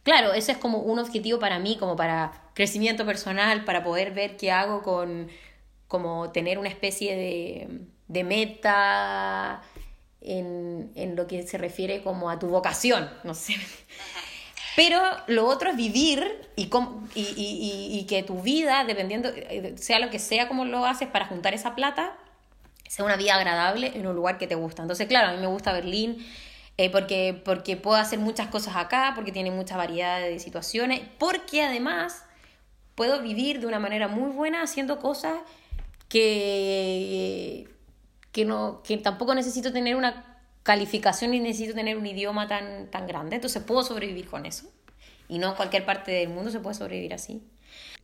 claro, ese es como un objetivo para mí, como para crecimiento personal, para poder ver qué hago con, como tener una especie de, de meta en, en, lo que se refiere como a tu vocación, no sé. Pero lo otro es vivir y, y, y, que tu vida, dependiendo, eh, sea lo que sea como lo haces para juntar esa plata, sea una vida agradable en un lugar que te gusta. Entonces, claro, a mí me gusta Berlín eh, porque, porque puedo hacer muchas cosas acá, porque tiene mucha variedad de situaciones, porque además puedo vivir de una manera muy buena haciendo cosas que, que, no, que tampoco necesito tener una calificación y necesito tener un idioma tan, tan grande, entonces puedo sobrevivir con eso. Y no en cualquier parte del mundo se puede sobrevivir así.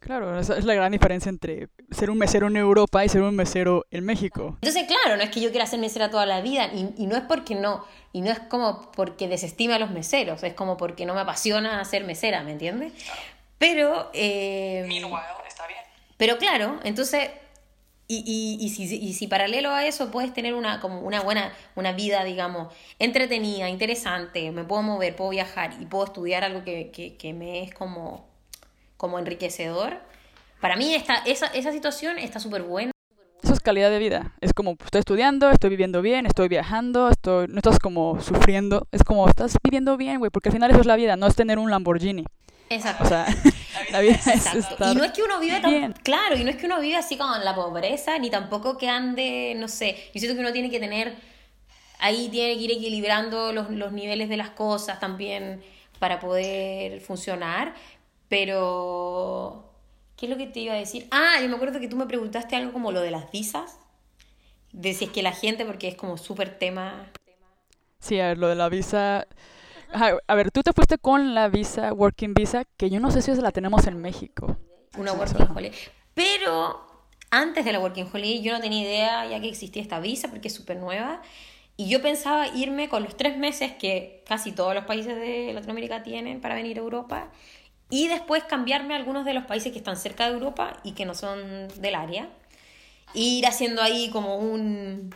Claro, esa es la gran diferencia entre ser un mesero en Europa y ser un mesero en México. Entonces, claro, no es que yo quiera ser mesera toda la vida y, y no es porque no, y no es como porque desestime a los meseros, es como porque no me apasiona ser mesera, ¿me entiendes? Pero... Eh, está bien. Pero claro, entonces y, y, si, y, si, paralelo a eso puedes tener una, como una buena una vida, digamos, entretenida, interesante, me puedo mover, puedo viajar y puedo estudiar algo que, que, que me es como, como enriquecedor, para mí esta, esa, esa situación está súper buena. Eso es calidad de vida. Es como estoy estudiando, estoy viviendo bien, estoy viajando, estoy, no estás como sufriendo. Es como estás viviendo bien, güey, porque al final eso es la vida, no es tener un Lamborghini. Exacto. O sea, la vida es estar Y no es que uno vive tan... Claro, y no es que uno vive así como en la pobreza, ni tampoco que ande, no sé, yo siento que uno tiene que tener... Ahí tiene que ir equilibrando los, los niveles de las cosas también para poder funcionar, pero... ¿Qué es lo que te iba a decir? Ah, yo me acuerdo que tú me preguntaste algo como lo de las visas. De si es que la gente, porque es como súper tema. Sí, a ver, lo de la visa a ver, tú te fuiste con la visa, Working Visa, que yo no sé si la tenemos en México. Una Working Holiday. Pero antes de la Working Holiday yo no tenía idea ya que existía esta visa porque es súper nueva. Y yo pensaba irme con los tres meses que casi todos los países de Latinoamérica tienen para venir a Europa. Y después cambiarme a algunos de los países que están cerca de Europa y que no son del área. ir haciendo ahí como un,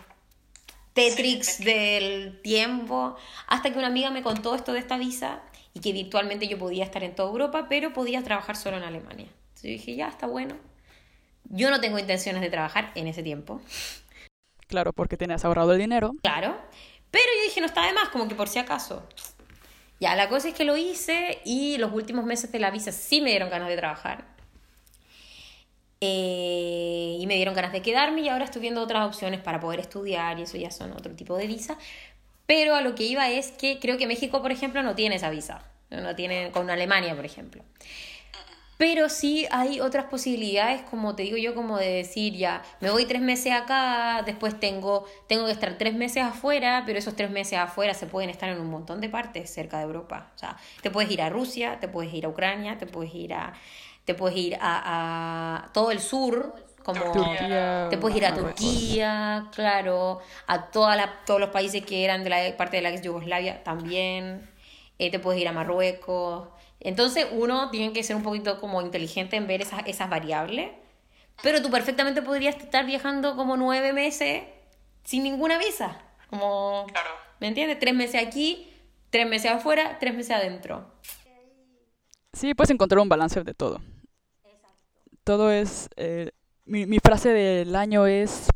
Tetrix del tiempo, hasta que una amiga me contó esto de esta visa y que virtualmente yo podía estar en toda Europa, pero podía trabajar solo en Alemania. Entonces yo dije, ya, está bueno. Yo no tengo intenciones de trabajar en ese tiempo. Claro, porque tenías ahorrado el dinero. Claro, pero yo dije, no está de más, como que por si acaso. Ya, la cosa es que lo hice y los últimos meses de la visa sí me dieron ganas de trabajar. Eh, y me dieron ganas de quedarme y ahora estoy viendo otras opciones para poder estudiar y eso ya son otro tipo de visa. Pero a lo que iba es que creo que México, por ejemplo, no tiene esa visa. No tiene con Alemania, por ejemplo. Pero sí hay otras posibilidades, como te digo yo, como de decir ya, me voy tres meses acá, después tengo, tengo que estar tres meses afuera, pero esos tres meses afuera se pueden estar en un montón de partes cerca de Europa. O sea, te puedes ir a Rusia, te puedes ir a Ucrania, te puedes ir a te puedes ir a, todo el sur, como te puedes ir a Turquía, claro, a toda la, todos los países que eran de la parte de la ex Yugoslavia también, eh, te puedes ir a Marruecos. Entonces uno tiene que ser un poquito como inteligente en ver esas, esas variables, pero tú perfectamente podrías estar viajando como nueve meses sin ninguna visa, como, ¿me entiendes? Tres meses aquí, tres meses afuera, tres meses adentro. Sí, puedes encontrar un balance de todo todo es, eh, mi, mi, frase del año es,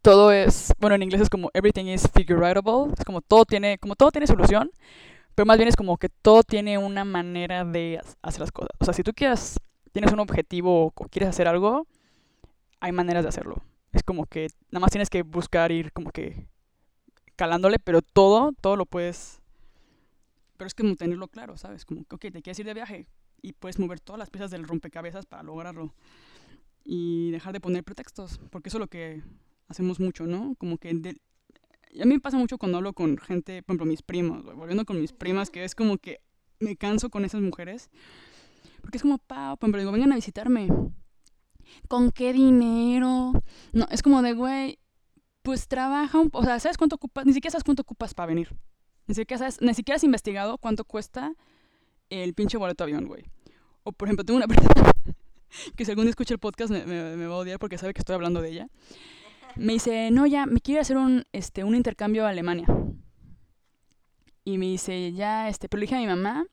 todo es, bueno, en inglés es como everything is figureable, es como todo tiene, como todo tiene solución, pero más bien es como que todo tiene una manera de hacer las cosas. O sea, si tú quieres, tienes un objetivo o quieres hacer algo, hay maneras de hacerlo. Es como que nada más tienes que buscar ir como que calándole, pero todo, todo lo puedes... Pero es como tenerlo claro, ¿sabes? Como que, ok, te quieres ir de viaje, y puedes mover todas las piezas del rompecabezas para lograrlo. Y dejar de poner pretextos, porque eso es lo que hacemos mucho, ¿no? Como que... a mí me pasa mucho cuando hablo con gente, por ejemplo, mis primos, volviendo con mis primas, que es como que me canso con esas mujeres. Porque es como, pa, por ejemplo, digo, vengan a visitarme. ¿Con qué dinero? No, es como de, güey, pues trabaja un... O sea, ¿sabes cuánto ocupas? Ni siquiera sabes cuánto ocupas para venir. Ni siquiera, sabes, ni siquiera has investigado cuánto cuesta el pinche boleto de avión, güey. O por ejemplo, tengo una persona que si algún escucha el podcast me, me, va a odiar porque sabe que estoy hablando de ella. Me dice, no, ya, me quiero hacer un, este, un intercambio a Alemania. Y me dice, ya, este, pero le dije a mi mamá,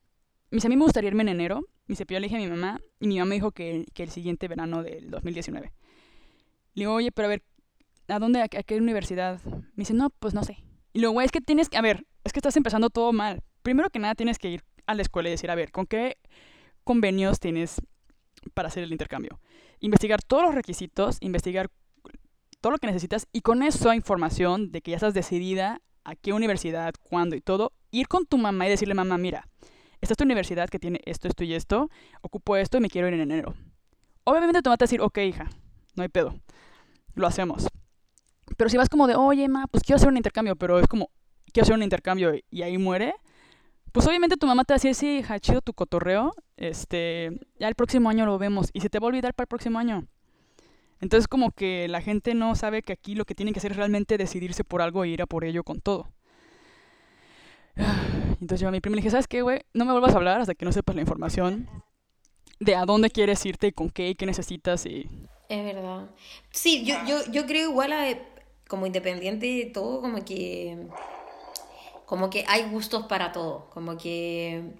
me dice, a mí me gustaría irme en enero. Me dice, pero le dije a mi mamá, y mi mamá me dijo que, que el siguiente verano del 2019. Le digo, oye, pero a ver, ¿a dónde, a, qué universidad? Me dice, no, pues no sé. Y luego, es que tienes que, a ver, es que estás empezando todo mal. Primero que nada tienes que ir a la escuela y decir, a ver, ¿con qué convenios tienes para hacer el intercambio? Investigar todos los requisitos, investigar todo lo que necesitas y con esa información de que ya estás decidida a qué universidad, cuándo y todo, ir con tu mamá y decirle, mamá, mira, esta es tu universidad que tiene esto, esto y esto, ocupo esto y me quiero ir en enero. Obviamente tu mamá te va a decir, ok, hija, no hay pedo, lo hacemos. Pero si vas como de, oye, ma, pues quiero hacer un intercambio, pero es como, quiero hacer un intercambio y ahí muere, pues obviamente tu mamá te va a decir, sí, hija, chido tu cotorreo, este, ya el próximo año lo vemos, y se te va a olvidar para el próximo año. Entonces como que la gente no sabe que aquí lo que tienen que hacer es realmente decidirse por algo e ir a por ello con todo. Entonces yo a mi prima le dije, ¿sabes qué, güey? No me vuelvas a hablar hasta que no sepas la información de a dónde quieres irte y con qué y qué necesitas y Es verdad. Sí, yo, yo, yo creo igual a, como independiente de todo, como que como que hay gustos para todo, como que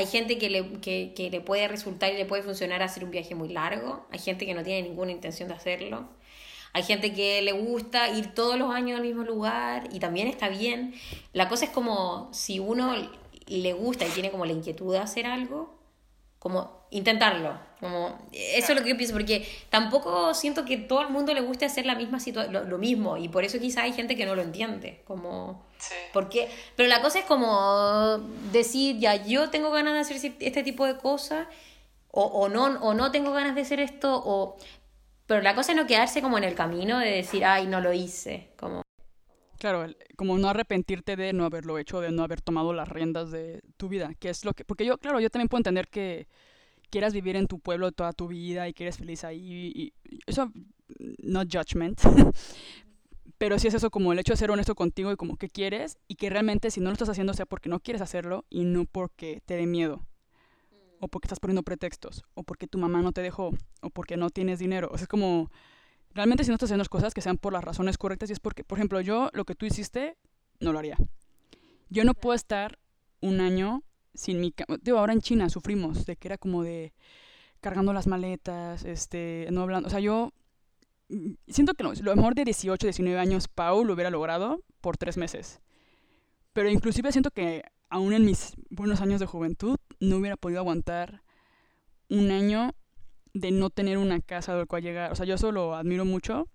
hay gente que le, que, le puede resultar y le puede funcionar hacer un viaje muy largo, hay gente que no tiene ninguna intención de hacerlo, hay gente que le gusta ir todos los años al mismo lugar y también está bien. La cosa es como si uno le gusta y tiene como la inquietud de hacer algo, como intentarlo. Como, eso es lo que yo pienso, porque tampoco siento que todo el mundo le guste hacer la misma lo, lo, mismo, y por eso quizá hay gente que no lo entiende. Como, sí. porque, pero la cosa es como decir, ya, yo tengo ganas de hacer este tipo de cosas, o, o, no, o no tengo ganas de hacer esto, o pero la cosa es no quedarse como en el camino de decir, ay, no lo hice. Como... Claro, como no arrepentirte de no haberlo hecho, de no haber tomado las riendas de tu vida, que es lo que... Porque yo, claro, yo también puedo entender que quieras vivir en tu pueblo toda tu vida y que eres feliz ahí. Y, eso, no judgment. Pero sí es eso como el hecho de ser honesto contigo y como que quieres y que realmente si no lo estás haciendo sea porque no quieres hacerlo y no porque te dé miedo o porque estás poniendo pretextos, o porque tu mamá no te dejó, o porque no tienes dinero. O sea, es como, realmente si no estás haciendo las cosas que sean por las razones correctas, y es porque, por ejemplo, yo lo que tú hiciste, no lo haría. Yo no puedo estar un año sin mi... Digo, ahora en China sufrimos de que era como de cargando las maletas, este, no hablando, o sea, yo mm, siento que lo, lo mejor de 18, 19 años Pau lo hubiera logrado por tres meses. Pero inclusive siento que aún en mis buenos años de juventud, no hubiera podido aguantar un año de no tener una casa del cual llegar. O sea, yo eso lo admiro mucho,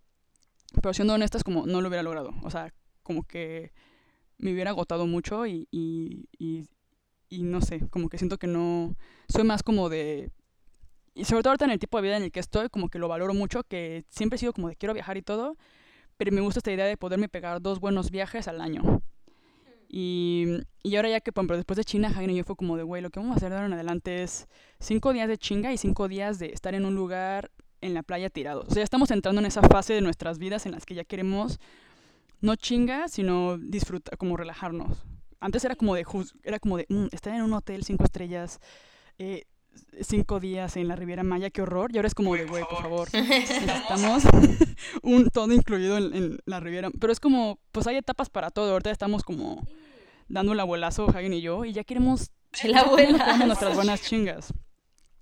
pero siendo honestas, como no lo hubiera logrado. O sea, como que me hubiera agotado mucho y, y, y, y no sé, como que siento que no... Soy más como de... Y sobre todo ahorita en el tipo de vida en el que estoy, como que lo valoro mucho, que siempre he sido como de quiero viajar y todo, pero me gusta esta idea de poderme pegar dos buenos viajes al año. Y, y ahora ya que, después de China, Jaime y yo fue como de, güey, lo que vamos a hacer de ahora en adelante es cinco días de chinga y cinco días de estar en un lugar en la playa tirados. O sea, ya estamos entrando en esa fase de nuestras vidas en las que ya queremos no chinga, sino disfrutar, como relajarnos. Antes era como de, era como de mm, estar en un hotel cinco estrellas, eh, cinco días en la Riviera Maya, qué horror. Y ahora es como de, güey, por favor, necesitamos un todo incluido en, la Riviera. Pero es como, pues hay etapas para todo. Ahorita estamos como dando el abuelazo, Hagen y yo, y ya queremos el nuestras buenas chingas.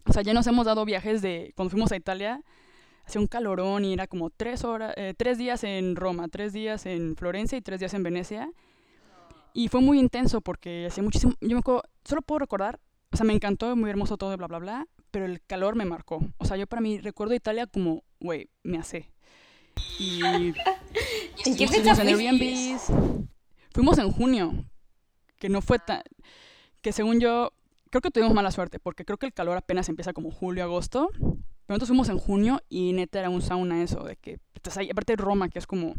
O sea, ya nos hemos dado viajes de, cuando fuimos a Italia, hacía un calorón y era como tres horas, eh, tres días en Roma, tres días en Florencia y tres días en Venecia. Y fue muy intenso porque hacía muchísimo, yo me acuerdo, solo puedo recordar o sea, me encantó, muy hermoso todo, bla, bla, bla, pero el calor me marcó. O sea, yo para mí recuerdo Italia como, güey, me hace. Y... ¿En qué fecha en Fuimos en junio, que no fue tan... Que según yo, creo que tuvimos mala suerte, porque creo que el calor apenas empieza como julio, agosto. Pero nosotros fuimos en junio y neta era un sauna eso, de que estás ahí, aparte de Roma, que es como,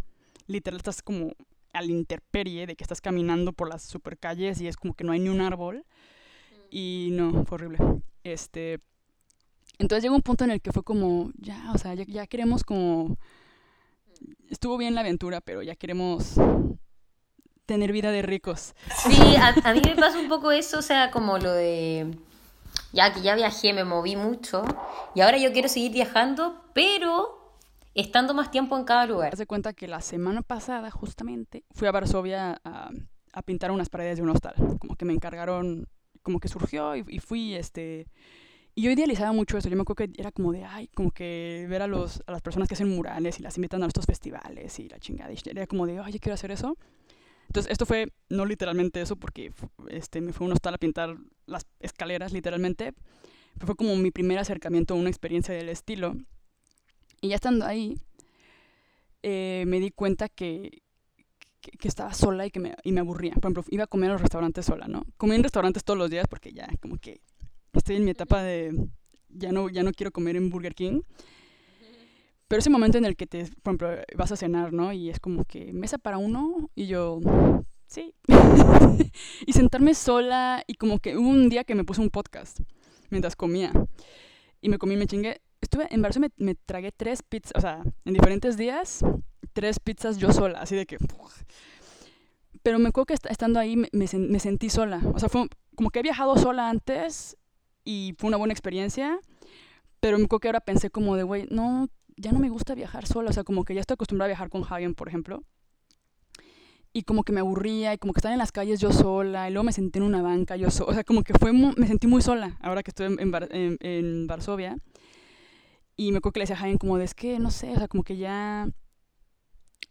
literal, estás como al interperie, de que estás caminando por las super calles y es como que no hay ni un árbol. Y no, fue horrible. Este, entonces llegó un punto en el que fue como, ya, o sea, ya, queremos como... Estuvo bien la aventura, pero ya queremos tener vida de ricos. Sí, a, a, mí me pasa un poco eso, o sea, como lo de... Ya que ya viajé, me moví mucho, y ahora yo quiero seguir viajando, pero estando más tiempo en cada lugar. Se cuenta que la semana pasada, justamente, fui a Varsovia a, a pintar unas paredes de un hostal. Como que me encargaron como que surgió y, fui, este... Y yo idealizaba mucho eso. Yo me acuerdo que era como de, ay, como que ver a, los, a las personas que hacen murales y las invitan a estos festivales y la chingada. Y era como de, yo quiero hacer eso. Entonces, esto fue no literalmente eso, porque este, me fue un hostal a pintar las escaleras, literalmente. Pero fue como mi primer acercamiento a una experiencia del estilo. Y ya estando ahí, eh, me di cuenta que, que, estaba sola y que me, y me aburría. Por ejemplo, iba a comer a los restaurantes sola, ¿no? Comí en restaurantes todos los días porque ya como que estoy en mi etapa de ya no, ya no quiero comer en Burger King. Pero ese momento en el que te, por ejemplo, vas a cenar, ¿no? Y es como que mesa para uno y yo, sí. y sentarme sola y como que hubo un día que me puse un podcast mientras comía. Y me comí, me chingué. Estuve, en Barcelona me, me tragué tres pizzas, o sea, en diferentes días tres pizzas yo sola, así de que... Pero me acuerdo que estando ahí me, sentí sola. O sea, como que he viajado sola antes y fue una buena experiencia. Pero me acuerdo que ahora pensé como de, güey, no, ya no me gusta viajar sola, o sea, como que ya estoy acostumbrada a viajar con Javier, por ejemplo. Y como que me aburría, y como que estaba en las calles yo sola, y luego me senté en una banca yo sola, o sea, como que fue, me sentí muy sola ahora que estoy en, en, Varsovia. Y me acuerdo que le decía a Javier como de, es que, no sé, o sea, como que ya...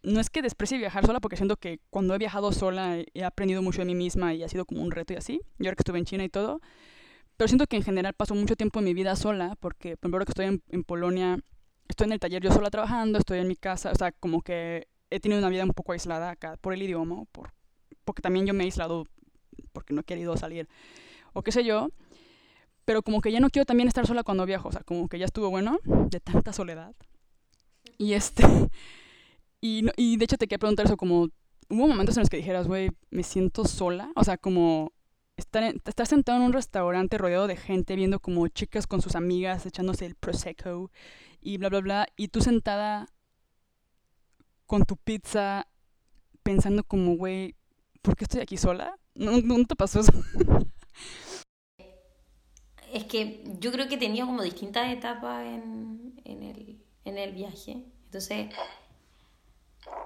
No es que desprecie viajar sola, porque siento que cuando he viajado sola he aprendido mucho de mí misma y ha sido como un reto y así. Yo ahora que estuve en China y todo. Pero siento que en general paso mucho tiempo en mi vida sola, porque por ejemplo que estoy en, Polonia, estoy en el taller yo sola trabajando, estoy en mi casa, o sea, como que he tenido una vida un poco aislada acá por el idioma, por, porque también yo me he aislado porque no he querido salir, o qué sé yo. Pero como que ya no quiero también estar sola cuando viajo, o sea, como que ya estuvo bueno de tanta soledad. Y este, y, de hecho te quería preguntar eso, como, hubo momentos en los que dijeras, güey, me siento sola, o sea, como estar, estar sentado en un restaurante rodeado de gente, viendo como chicas con sus amigas echándose el prosecco y bla, bla, bla, y tú sentada con tu pizza pensando como, güey, ¿por qué estoy aquí sola? ¿No, no te pasó eso? Es que yo creo que tenía como distintas etapas en, en, el, en el viaje. Entonces,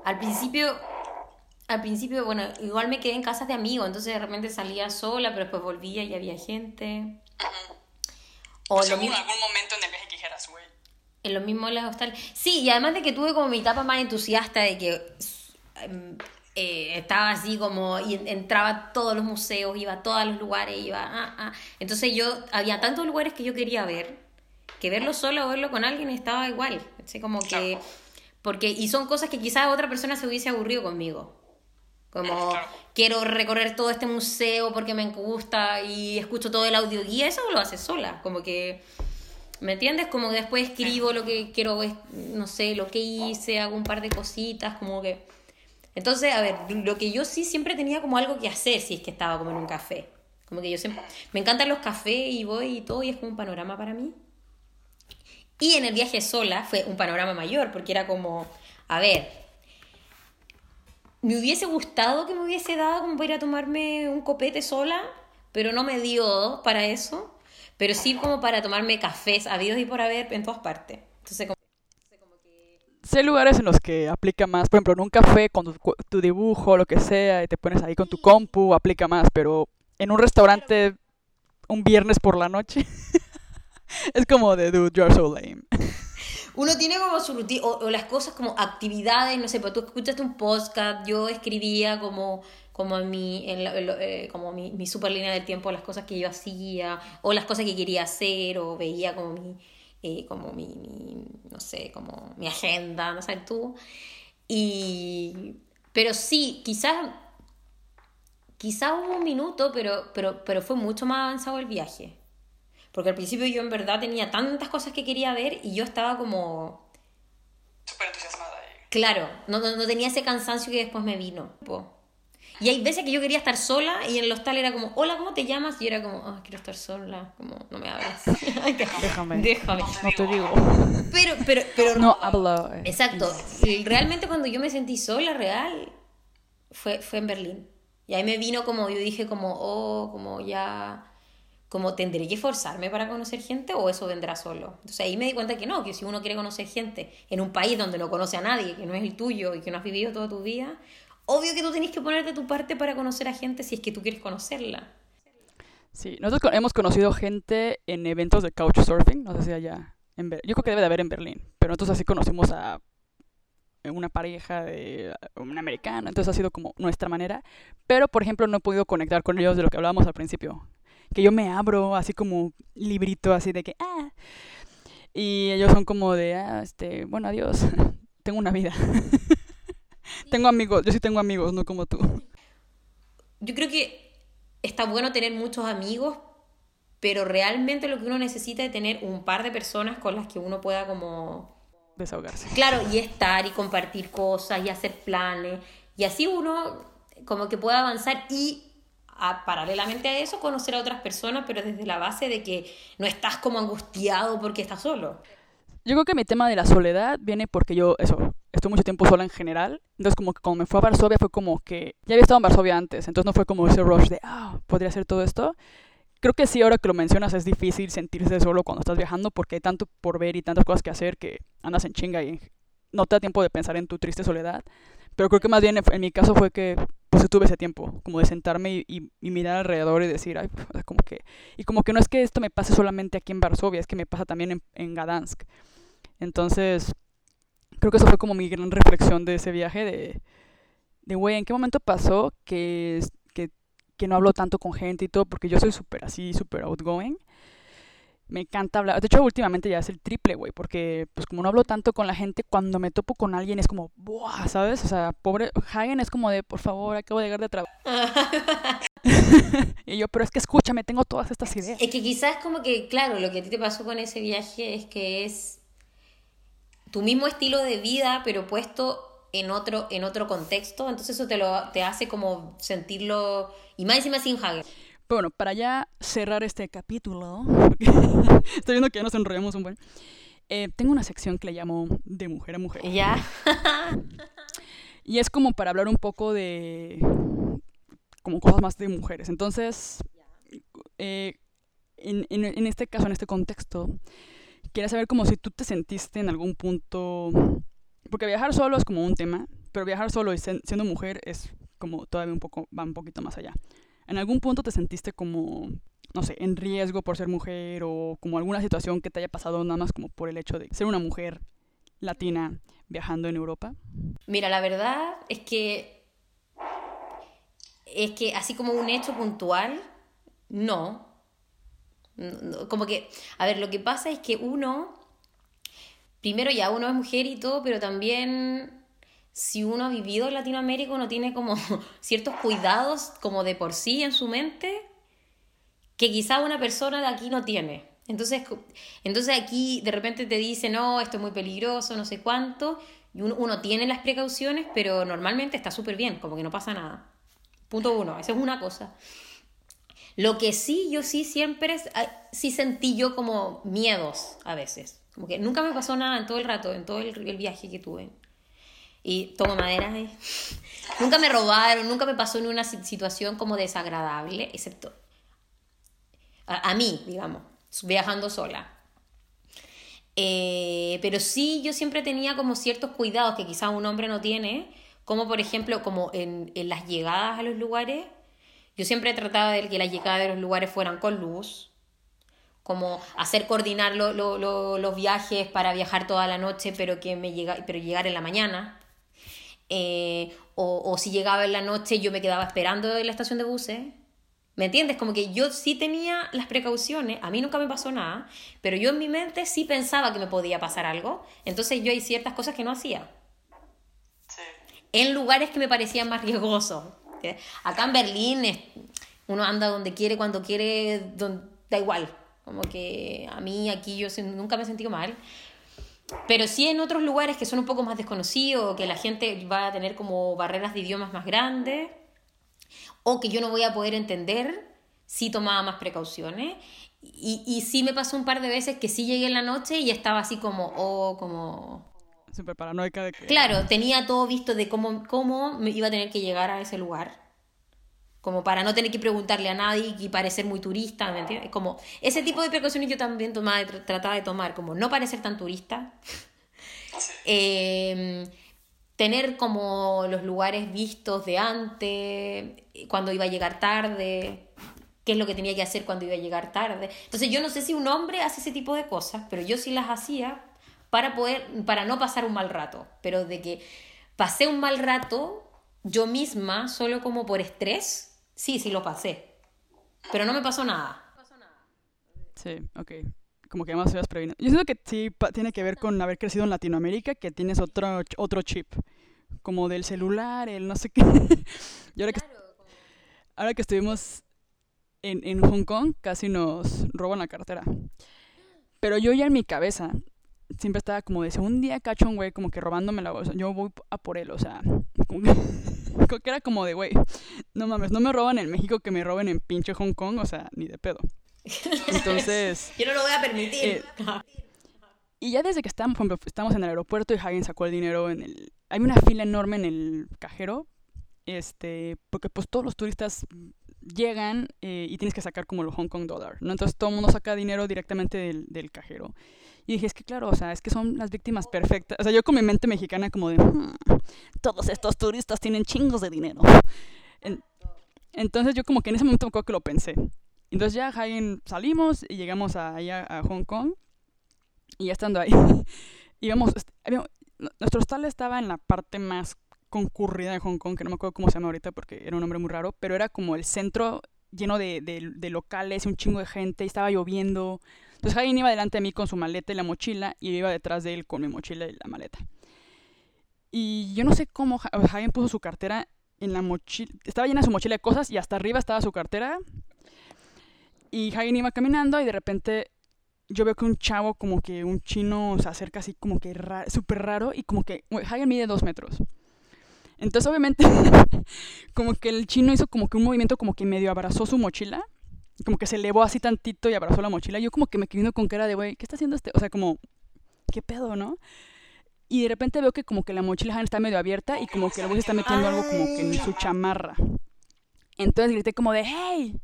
al principio al principio, bueno, igual me quedé en casas de amigos, entonces de repente salía sola, pero después volvía y había gente. O, en algún momento en el viaje que dijeras, güey. En lo mismo en las hostales. Sí, y además de que tuve como mi etapa más entusiasta de que em, eh, estaba así como y entraba a todos los museos, iba a todos los lugares, iba ah, ah. Entonces yo, había tantos lugares que yo quería ver, que verlo solo o verlo con alguien estaba igual. Así como que... Porque, y son cosas que quizás otra persona se hubiese aburrido conmigo. Como quiero recorrer todo este museo porque me gusta y escucho todo el audio guía, eso lo hace sola, como que ¿me entiendes? Como que después escribo lo que quiero, no sé, lo que hice, hago un par de cositas, como que entonces, a ver, lo que yo sí siempre tenía como algo que hacer si es que estaba como en un café. Como que yo siempre me encantan los cafés y voy y todo y es como un panorama para mí. Y en el viaje sola fue un panorama mayor porque era como, a ver, me hubiese gustado que me hubiese dado como para ir a tomarme un copete sola, pero no me dio para eso. Pero sí como para tomarme cafés habidos y por haber en todas partes. Entonces, como, que... Sé lugares en los que aplica más. Por ejemplo, en un café con tu, tu dibujo, lo que sea, y te pones ahí con tu compu, aplica más. Pero en un restaurante un viernes por la noche es como de, dude, you're so lame uno tiene como su o, las cosas como actividades, no sé, pues tú escuchaste un podcast, yo escribía como, como, mi, en eh, como mi, super línea del tiempo, las cosas que yo hacía, o las cosas que quería hacer, o veía como mi, eh, como mi, no sé, como mi agenda, no sé, tú. Y, pero sí, quizás, quizás hubo un minuto, pero, pero, pero fue mucho más avanzado el viaje. Porque al principio yo en verdad tenía tantas cosas que quería ver y yo estaba como... Súper entusiasmada. Claro, no, no, tenía ese cansancio que después me vino. Y hay veces que yo quería estar sola y en el hostal era como, hola, ¿cómo te llamas? Y yo era como, oh, quiero estar sola, como, no me hables. déjame. Déjame. No te digo. Pero, pero, pero... No hablo. Eh. Exacto. Realmente cuando yo me sentí sola, real, fue, fue en Berlín. Y ahí me vino como, yo dije como, oh, como ya como tendré que forzarme para conocer gente o eso vendrá solo. Entonces ahí me di cuenta que no, que si uno quiere conocer gente en un país donde no conoce a nadie, que no es el tuyo y que no has vivido toda tu vida, obvio que tú tienes que poner de tu parte para conocer a gente si es que tú quieres conocerla. Sí, nosotros hemos conocido gente en eventos de couchsurfing, no sé si allá, yo creo que debe de haber en Berlín, pero nosotros así conocimos a una pareja de un americano, entonces ha sido como nuestra manera, pero por ejemplo no he podido conectar con ellos de lo que hablábamos al principio, que yo me abro así como librito, así de que, ah. Y ellos son como de, ah, este, bueno, adiós, tengo una vida. tengo amigos, yo sí tengo amigos, no como tú. Yo creo que está bueno tener muchos amigos, pero realmente lo que uno necesita es tener un par de personas con las que uno pueda como... Desahogarse. Claro, y estar y compartir cosas y hacer planes. Y así uno como que pueda avanzar y paralelamente a eso, conocer a otras personas, pero desde la base de que no estás como angustiado porque estás solo. Yo creo que mi tema de la soledad viene porque yo, eso, estoy mucho tiempo sola en general. Entonces, como que cuando me fue a Varsovia fue como que ya había estado en Varsovia antes. Entonces, no fue como ese rush de, ah, podría hacer todo esto. creo que sí, ahora que lo mencionas, es difícil sentirse solo cuando estás viajando porque hay tanto por ver y tantas cosas que hacer que andas en chinga y no te da tiempo de pensar en tu triste soledad. Pero creo que más bien en mi caso fue que pues tuve ese tiempo, como de sentarme y, mirar alrededor y decir, ay, como que, y como que no es que esto me pase solamente aquí en Varsovia, es que me pasa también en, en Gdansk. Entonces, creo que eso fue como mi gran reflexión de ese viaje, de, de güey, ¿en qué momento pasó que, que, que no hablo tanto con gente y todo? Porque yo soy súper así, súper outgoing me encanta hablar. De hecho, últimamente ya es el triple, güey, porque pues como no hablo tanto con la gente, cuando me topo con alguien es como, ¡buah! ¿Sabes? O sea, pobre Hagen es como de, por favor, acabo de llegar de trabajo. y yo, pero es que escúchame, tengo todas estas ideas. Es que quizás como que, claro, lo que a ti te pasó con ese viaje es que es tu mismo estilo de vida, pero puesto en otro, en otro contexto, entonces eso te, lo, te hace como sentirlo, y más encima sin Hagen. Bueno, para ya cerrar este capítulo, estoy viendo que ya nos enrollamos un buen. Eh, tengo una sección que le llamo de mujer a mujer. Ya. y es como para hablar un poco de. como cosas más de mujeres. Entonces, eh, en, en, en, este caso, en este contexto, quería saber como si tú te sentiste en algún punto. Porque viajar solo es como un tema, pero viajar solo y siendo mujer es como todavía un poco, va un poquito más allá. ¿En algún punto te sentiste como, no sé, en riesgo por ser mujer o como alguna situación que te haya pasado nada más como por el hecho de ser una mujer latina viajando en Europa? Mira, la verdad es que es que así como un hecho puntual, no. Como que, a ver, lo que pasa es que uno, primero ya uno es mujer y todo, pero también si uno ha vivido en Latinoamérica, uno tiene como ciertos cuidados como de por sí en su mente que quizá una persona de aquí no tiene. Entonces, entonces aquí de repente te dice, no, esto es muy peligroso, no sé cuánto, y uno, tiene las precauciones, pero normalmente está súper bien, como que no pasa nada. Punto uno, esa es una cosa. Lo que sí, yo sí siempre, sí sentí yo como miedos a veces. Como que nunca me pasó nada en todo el rato, en todo el viaje que tuve y tomo madera. Eh. Nunca me robaron, nunca me pasó en una situación como desagradable, excepto a, mí, digamos, viajando sola. Eh, pero sí, yo siempre tenía como ciertos cuidados que quizás un hombre no tiene, como por ejemplo, como en, en las llegadas a los lugares. Yo siempre trataba de que las llegadas de los lugares fueran con luz, como hacer coordinar los viajes para viajar toda la noche, pero que me llega, pero llegar en la mañana. Eh, o, si llegaba en la noche yo me quedaba esperando en la estación de buses. ¿Me entiendes? Como que yo sí tenía las precauciones, a mí nunca me pasó nada, pero yo en mi mente sí pensaba que me podía pasar algo, entonces yo hay ciertas cosas que no hacía. En lugares que me parecían más riesgosos. Acá en Berlín uno anda donde quiere, cuando quiere, da igual. Como que a mí aquí yo nunca me he sentido mal. Pero sí en otros lugares que son un poco más desconocidos, que la gente va a tener como barreras de idiomas más grandes, o que yo no voy a poder entender, sí tomaba más precauciones. Y, y sí me pasó un par de veces que sí llegué en la noche y estaba así como, oh, como... Súper paranoica de que... Claro, tenía todo visto de cómo, cómo me iba a tener que llegar a ese lugar como para no tener que preguntarle a nadie y parecer muy turista, ¿me entiendes? Como ese tipo de precauciones yo también tomaba, trataba de tomar, como no parecer tan turista, em, tener como los lugares vistos de antes, cuando iba a llegar tarde, qué es lo que tenía que hacer cuando iba a llegar tarde. Entonces yo no sé si un hombre hace ese tipo de cosas, pero yo sí las hacía para poder, para no pasar un mal rato, pero de que pasé un mal rato yo misma, solo como por estrés, Sí, sí lo pasé. Pero no me pasó nada. Sí, ok. Como que además se prevenido. Yo siento que sí tiene que ver con haber crecido en Latinoamérica, que tienes otro, otro chip. Como del celular, el no sé qué. y ahora que, ahora que estuvimos en, en Hong Kong, casi nos roban la cartera. Pero yo ya en mi cabeza siempre estaba como de, si un día cacho un güey como que robándome la bolsa, yo voy a por él, o sea, como que, era como de, güey, no mames, no me roban en México que me roben en pinche Hong Kong, o sea, ni de pedo. Entonces... yo no lo voy a permitir. Eh, y ya desde que estamos, estamos en el aeropuerto y Hagen sacó el dinero en el... Hay una fila enorme en el cajero, este, porque pues todos los turistas llegan eh, y tienes que sacar como el Hong Kong dollar, ¿no? Entonces todo el mundo saca dinero directamente del, del, cajero. Y dije, es que claro, o sea, es que son las víctimas perfectas. O sea, yo con mi mente mexicana como de, hmm, todos estos turistas tienen chingos de dinero. entonces yo como que en ese momento me acuerdo que lo pensé. Entonces ya salimos y llegamos a, allá a Hong Kong. Y ya estando ahí, íbamos, nuestro hostal estaba en la parte más concurrida de Hong Kong, que no me acuerdo cómo se llama ahorita porque era un nombre muy raro, pero era como el centro lleno de, de, locales y un chingo de gente, y estaba lloviendo. Entonces Hagen iba delante de mí con su maleta y la mochila, y yo iba detrás de él con mi mochila y la maleta. Y yo no sé cómo Hagen puso su cartera en la mochila, estaba llena su mochila de cosas y hasta arriba estaba su cartera. Y Hagen iba caminando y de repente yo veo que un chavo como que un chino se acerca así como que súper raro y como que Hagen mide dos metros. Entonces, obviamente, como que el chino hizo como que un movimiento como que medio abrazó su mochila. Como que se elevó así tantito y abrazó la mochila. Yo como que me quedé con cara de, güey, ¿qué está haciendo este? O sea, como, ¿qué pedo, no? Y de repente veo que como que la mochila está medio abierta y como que el güey está metiendo algo como que en su chamarra. Entonces grité como de, hey.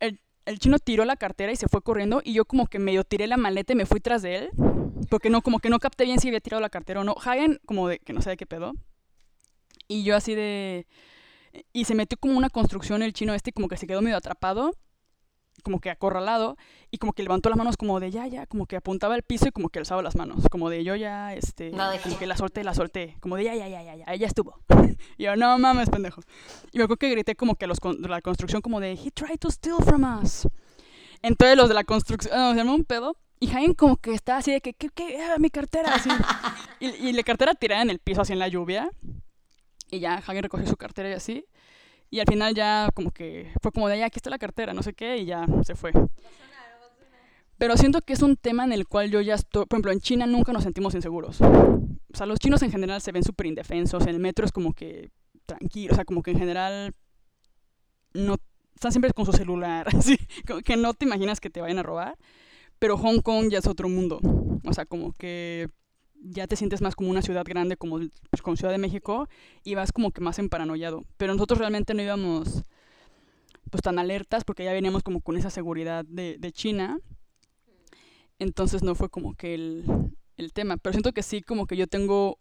El, el chino tiró la cartera y se fue corriendo y yo como que medio tiré la maleta y me fui tras de él. Porque no, como que no capté bien si había tirado la cartera o no. Hagen como de, que no sé de qué pedo, y yo así de... Y se metió como una construcción el chino este, como que se quedó medio atrapado, como que acorralado, y como que levantó las manos como de ya, ya, como que apuntaba al piso y como que alzaba las manos, como de yo ya, este, como que la solté, la solté, como de ya, ya, ya, ya, ya, ya estuvo. y yo, no mames, pendejo. Y me acuerdo que grité como que los de la construcción como de, he tried to steal from us. Entonces los de la construcción, no, se llamó un pedo, y Jaime como que estaba así de que, ¿qué, qué? Ah, mi cartera, así. y, y la cartera tirada en el piso, así en la lluvia. Y ya Hagen recogió su cartera y así. Y al final ya como que fue como de, ya, aquí está la cartera, no sé qué, y ya se fue. Pero siento que es un tema en el cual yo ya estoy, por ejemplo, en China nunca nos sentimos inseguros. O sea, los chinos en general se ven súper indefensos, en el metro es como que tranquilo, o sea, como que en general no están siempre con su celular, así, como que no te imaginas que te vayan a robar. Pero Hong Kong ya es otro mundo. O sea, como que ya te sientes más como una ciudad grande como, pues, como Ciudad de México y vas como que más emparanoiado. Pero nosotros realmente no íbamos pues tan alertas porque ya veníamos como con esa seguridad de, de China. Entonces no fue como que el, el tema. Pero siento que sí como que yo tengo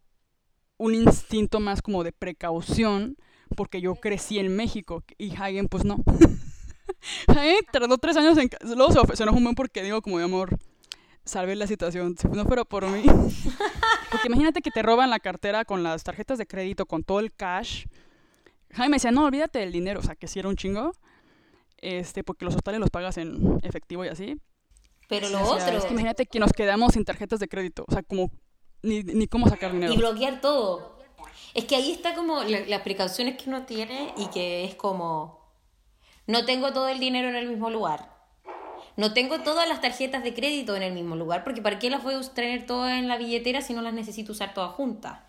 un instinto más como de precaución porque yo crecí en México y Hagen pues no. Hagen tardó tres años en... Luego se, enojó un porque digo como de amor salvé la situación. Si no fuera por mí. Porque imagínate que te roban la cartera con las tarjetas de crédito, con todo el cash. Jaime decía, no, olvídate del dinero. O sea, que si era un chingo. Este, porque los hostales los pagas en efectivo y así. Pero lo otro. Es que imagínate que nos quedamos sin tarjetas de crédito. O sea, como. Ni, ni cómo sacar dinero. Y bloquear todo. Es que ahí está como las precauciones que uno tiene y que es como. No tengo todo el dinero en el mismo lugar no tengo todas las tarjetas de crédito en el mismo lugar, porque ¿para qué las voy a tener todas en la billetera si no las necesito usar todas juntas?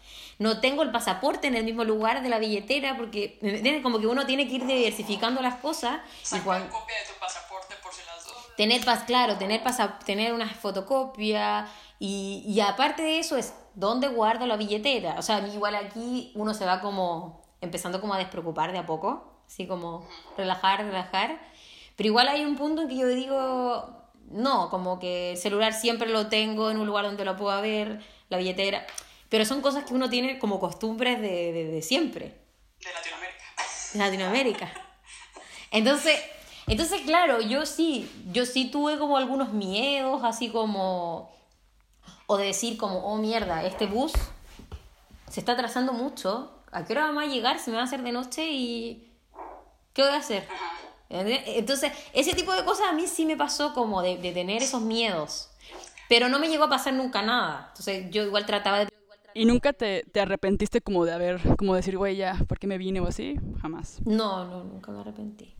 No tengo el pasaporte en el mismo lugar de la billetera, porque como que uno tiene que ir diversificando las cosas. Igual, copia de tu pasaporte por si las dos. Tener, claro, tener, tener una fotocopia y, y aparte de eso es dónde guardo la billetera. O sea, igual aquí uno se va como empezando como a despreocupar de a poco, así como relajar, relajar pero igual hay un punto en que yo digo, no, como que el celular siempre lo tengo en un lugar donde lo pueda ver, la billetera. Pero son cosas que uno tiene como costumbres de, de, siempre. De Latinoamérica. De Latinoamérica. Entonces, entonces, claro, yo sí, yo sí tuve como algunos miedos, así como, o de decir como, oh mierda, este bus se está atrasando mucho, ¿a qué hora vamos a llegar? Se me va a hacer de noche y... ¿Qué voy a hacer? Entonces, ese tipo de cosas a mí sí me pasó como de, de, tener esos miedos. Pero no me llegó a pasar nunca nada. Entonces, yo igual trataba de... ¿Y nunca te, te arrepentiste como de haber, como decir, güey, ya, ¿por qué me vine o así? Jamás. No, no, nunca me arrepentí.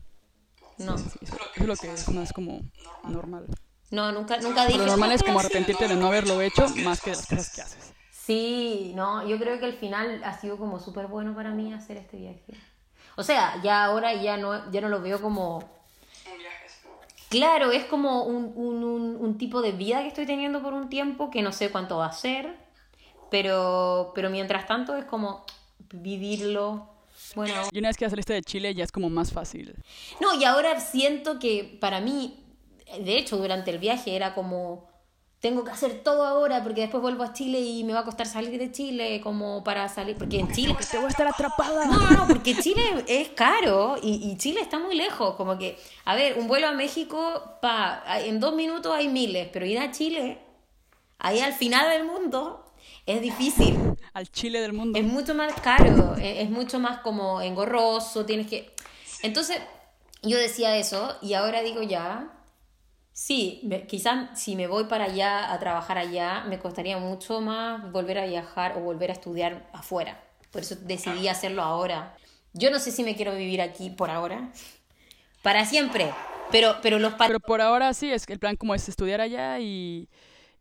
No. eso, es lo que es más como normal. No, nunca, nunca dije... Lo normal es como arrepentirte de no haberlo hecho más que las cosas que haces. Sí, no, yo creo que al final ha sido como súper bueno para mí hacer este viaje. O sea, ya ahora ya no, ya no lo veo como... Claro, es como un, un, un, tipo de vida que estoy teniendo por un tiempo que no sé cuánto va a ser, pero, pero mientras tanto es como vivirlo. Bueno, Y una vez que ya saliste de Chile ya es como más fácil. No, y ahora siento que para mí, de hecho, durante el viaje era como, tengo que hacer todo ahora porque después vuelvo a Chile y me va a costar salir de Chile como para salir, porque en Chile... Te voy a estar atrapada. No, no, porque Chile es caro y, y Chile está muy lejos, como que, a ver, un vuelo a México, pa, en dos minutos hay miles, pero ir a Chile, ahí al final del mundo, es difícil. Al Chile del mundo. Es mucho más caro, e- es mucho más como engorroso, tienes que... Entonces, yo decía eso y ahora digo ya, sí, quizás si me voy para allá a trabajar allá, me costaría mucho más volver a viajar o volver a estudiar afuera. Por eso decidí hacerlo ahora. Yo no sé si me quiero vivir aquí por ahora, para siempre, pero, pero los Pero por ahora sí, es que el plan como es estudiar allá y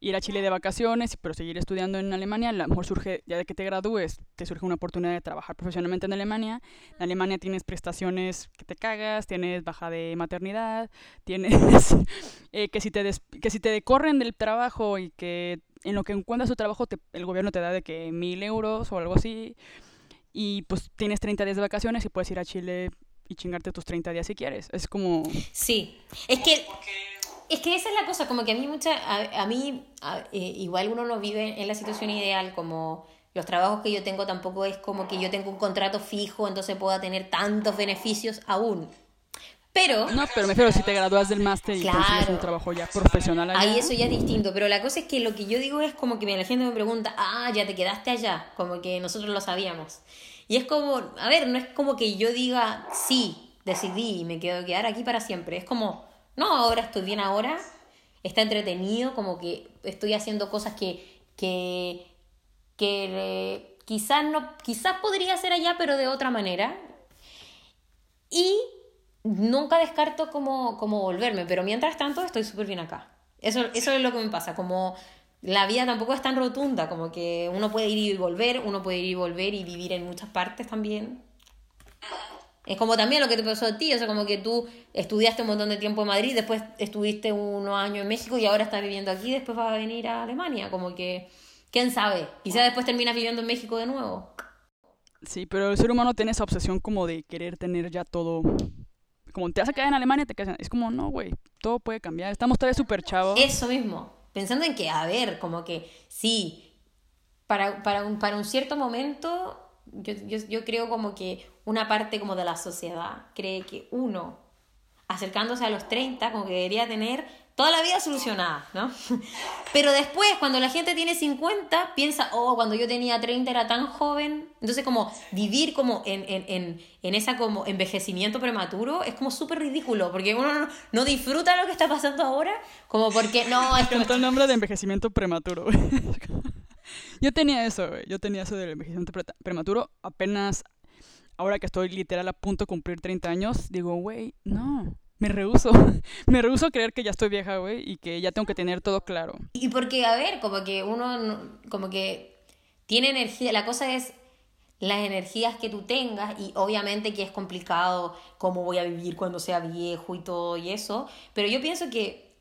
ir a Chile de vacaciones, pero seguir estudiando en Alemania. A lo mejor surge, ya de que te gradúes, te surge una oportunidad de trabajar profesionalmente en Alemania. En Alemania tienes prestaciones que te cagas, tienes baja de maternidad, tienes eh, que, si te des- que si te corren del trabajo y que en lo que encuentras tu trabajo te- el gobierno te da de que mil euros o algo así. Y pues tienes 30 días de vacaciones y puedes ir a Chile y chingarte tus 30 días si quieres. Es como... Sí, es que, es que esa es la cosa, como que a mí mucha, a, a mí a- eh, igual uno no vive en la situación ideal, como los trabajos que yo tengo tampoco es como que yo tengo un contrato fijo, entonces pueda tener tantos beneficios aún. Pero No, pero me refiero si te gradúas del máster y consigues Claro. un trabajo ya profesional allá. ahí eso ya es distinto, pero la cosa es que lo que yo digo es como que la gente me pregunta, ah, ya te quedaste allá, como que nosotros lo sabíamos. Y es como, a ver, no es como que yo diga, sí, decidí y me quedo quedar aquí para siempre. Es como, no, ahora estoy bien ahora, está entretenido, como que estoy haciendo cosas que, que, que eh, quizás no, quizás podría hacer allá, pero de otra manera. Y nunca descarto como, como volverme, pero mientras tanto estoy súper bien acá. Eso, eso es lo que me pasa, como la vida tampoco es tan rotunda, como que uno puede ir y volver, uno puede ir y volver y vivir en muchas partes también. Es como también lo que te pasó a ti, o sea, como que tú estudiaste un montón de tiempo en Madrid, después estuviste unos años en México y ahora estás viviendo aquí, después vas a venir a Alemania, como que, quién sabe, quizás después terminas viviendo en México de nuevo. Sí, pero el ser humano tiene esa obsesión como de querer tener ya todo. Como te vas a quedar en Alemania, te quedas en- Es como, no, güey, todo puede cambiar. Estamos todavía súper chavos. Eso mismo. Pensando en que, a ver, como que sí, para, para, un, para un cierto momento, yo, yo, yo creo como que una parte como de la sociedad cree que uno, acercándose a los 30, como que debería tener toda la vida solucionada, ¿no? Pero después, cuando la gente tiene 50, piensa, oh, cuando yo tenía 30 era tan joven. Entonces, como vivir como en, en, en, en esa como envejecimiento prematuro es como súper ridículo, porque uno no, no disfruta lo que está pasando ahora, como porque, no, es me el nombre de envejecimiento prematuro. Yo tenía eso, güey. Yo tenía eso del envejecimiento pre- prematuro. Apenas ahora que estoy literal a punto de cumplir 30 años, digo, güey, no. Me rehuso. Me rehuso a creer que ya estoy vieja, güey, y que ya tengo que tener todo claro. Y porque, a ver, como que uno, no- como que tiene energía, la cosa es las energías que tú tengas y obviamente que es complicado cómo voy a vivir cuando sea viejo y todo y eso, pero yo pienso que,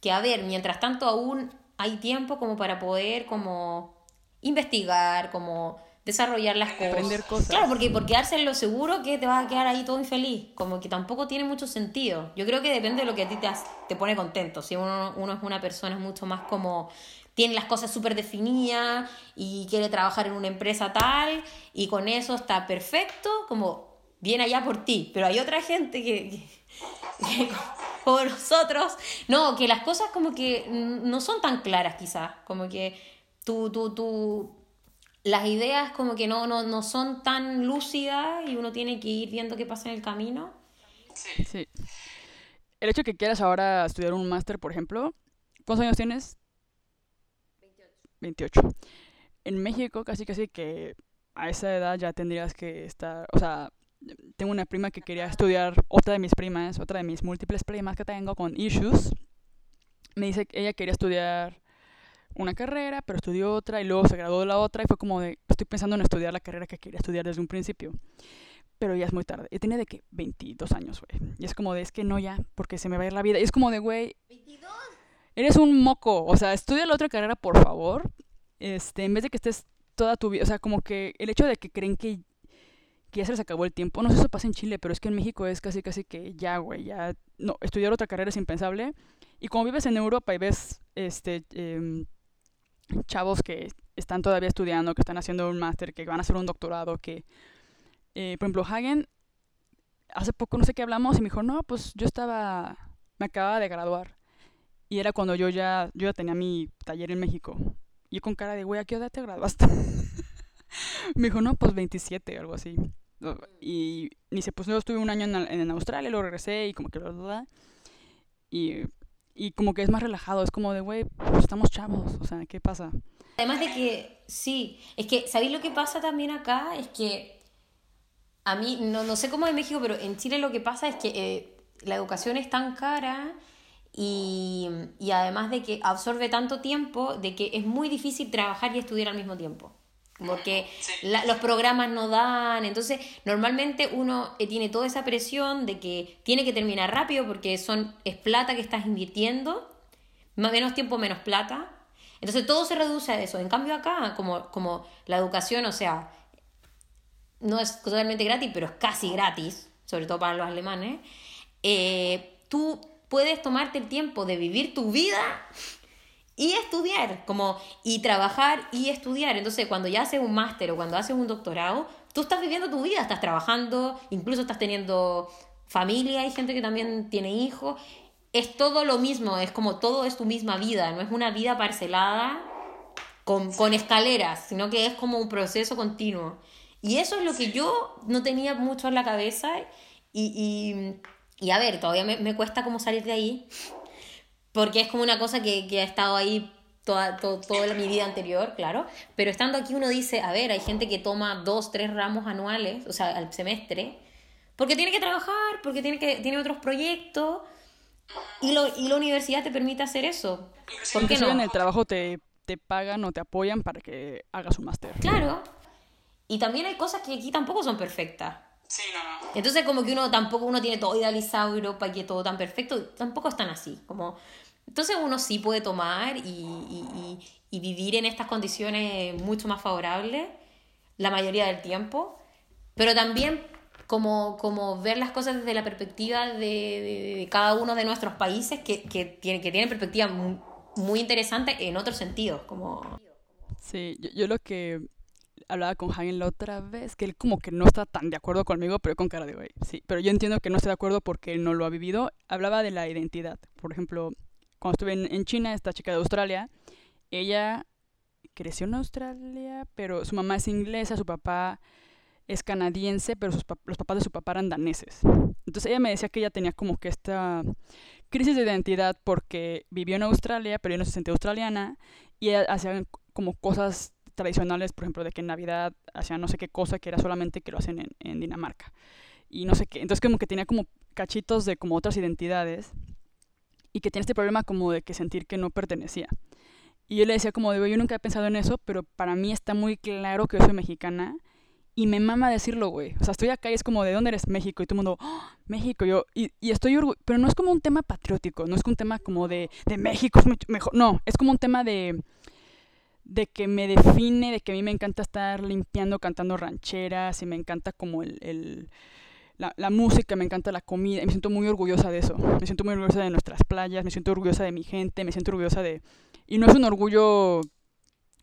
que a ver, mientras tanto aún hay tiempo como para poder como investigar, como desarrollar las cosas. Aprender cosas. Claro, porque por quedarse en lo seguro que te vas a quedar ahí todo infeliz, como que tampoco tiene mucho sentido. Yo creo que depende de lo que a ti te, te pone contento. Si uno, uno es una persona mucho más como tiene las cosas súper definidas y quiere trabajar en una empresa tal y con eso está perfecto, como viene allá por ti. Pero hay otra gente que como nosotros, no, que las cosas como que no son tan claras quizás, como que tú, tú, tú, las ideas como que no, no, no son tan lúcidas y uno tiene que ir viendo qué pasa en el camino. Sí. El hecho de que quieras ahora estudiar un máster, por ejemplo, ¿cuántos años tienes? 28. En México casi casi que a esa edad ya tendrías que estar, o sea, tengo una prima que quería estudiar, otra de mis primas, otra de mis múltiples primas que tengo con issues, me dice que ella quería estudiar una carrera, pero estudió otra y luego se graduó de la otra y fue como de, estoy pensando en estudiar la carrera que quería estudiar desde un principio. Pero ya es muy tarde. Y tenía de que 22 años, güey. Y es como de, es que no ya, porque se me va a ir la vida. Y es como de, güey, eres un moco. O sea, estudia la otra carrera, por favor. Este, en vez de que estés toda tu vida. O sea, como que el hecho de que creen que, que ya se les acabó el tiempo. No sé si eso pasa en Chile, pero es que en México es casi, casi que ya, güey, ya, no, estudiar otra carrera es impensable. Y como vives en Europa y ves, este, em, chavos que están todavía estudiando, que están haciendo un máster, que van a hacer un doctorado, que, eh, por ejemplo, Hagen, hace poco no sé qué hablamos y me dijo, no, pues yo estaba, me acababa de graduar. Y era cuando yo ya, yo ya tenía mi taller en México. Y con cara de, güey, ¿a qué edad te graduaste? me dijo, no, pues 27, algo así. Y dice, pues yo estuve un año en, en Australia, lo regresé y como que bla, Y, y como que es más relajado, es como de, güey, pues estamos chavos, o sea, ¿qué pasa? Además de que, sí, es que, ¿sabéis lo que pasa también acá? Es que a mí, no, no sé cómo en México, pero en Chile lo que pasa es que eh, la educación es tan cara y, y además de que absorbe tanto tiempo, de que es muy difícil trabajar y estudiar al mismo tiempo porque los programas no dan, entonces normalmente uno eh, tiene toda esa presión de que tiene que terminar rápido porque son, es plata que estás invirtiendo, menos tiempo, menos plata, entonces todo se reduce a eso, en cambio acá, como, como la educación, o sea, no es totalmente gratis, pero es casi gratis, sobre todo para los alemanes, eh, tú puedes tomarte el tiempo de vivir tu vida y estudiar, como y trabajar y estudiar. Entonces, cuando ya haces un máster o cuando haces un doctorado, tú estás viviendo tu vida, estás trabajando, incluso estás teniendo familia, hay gente que también tiene hijos. Es todo lo mismo, es como todo es tu misma vida, no es una vida parcelada con, con escaleras, sino que es como un proceso continuo. Y eso es lo que yo no tenía mucho en la cabeza y, y, y a ver, todavía me, me cuesta como salir de ahí, porque es como una cosa que, que ha estado ahí toda, toda mi vida anterior, claro, pero estando aquí uno dice, a ver, hay gente que toma dos, tres ramos anuales, o sea, al semestre, porque tiene que trabajar, porque tiene, que, tiene otros proyectos, y, lo, y la universidad te permite hacer eso. ¿Por qué no? en el trabajo te, te pagan o te apoyan para que hagas un máster. Claro. Y también hay cosas que aquí tampoco son perfectas. Sí, no, no. Entonces como que uno tampoco uno tiene todo idealizado Europa y que todo tan perfecto, tampoco es tan así, como entonces uno sí puede tomar y, vivir en estas condiciones mucho más favorables la mayoría del tiempo, pero también como, como ver las cosas desde la perspectiva de, cada uno de nuestros países que, que, tiene, que tienen perspectivas muy, muy interesantes en otros sentidos. Como... Sí, yo, lo que hablaba con Hagen la otra vez, que él como que no está tan de acuerdo conmigo, pero con cara de güey, sí, pero yo entiendo que no está de acuerdo porque él no lo ha vivido. Hablaba de la identidad, por ejemplo, cuando estuve en, China, esta chica de Australia, ella creció en Australia, pero su mamá es inglesa, su papá es canadiense, pero los papás de su papá eran daneses. Entonces ella me decía que ella tenía como que esta crisis de identidad porque vivió en Australia, pero ella no se sentía australiana y hacía como cosas tradicionales, por ejemplo, de que en Navidad hacían no sé qué cosa que era solamente que lo hacen en, en Dinamarca. Y no sé qué. Entonces como que tenía como cachitos de como otras identidades y que tiene este problema como de que sentir que no pertenecía. Y yo le decía como de, yo nunca he pensado en eso, pero para mí está muy claro que yo soy mexicana y me mama decirlo, güey. O sea, estoy acá y es como, ¿de dónde eres México? Y todo el mundo, ¡Oh, México, yo, y, estoy orgulloso, pero no es como un tema patriótico, no es un tema como de, de México es mejor, no, es como un tema de, de que me define, de que a mí me encanta estar limpiando, cantando rancheras y me encanta como el la, la, música, me encanta la comida, me siento muy orgullosa de eso. Me siento muy orgullosa de nuestras playas, me siento orgullosa de mi gente, me siento orgullosa de... Y no es un orgullo,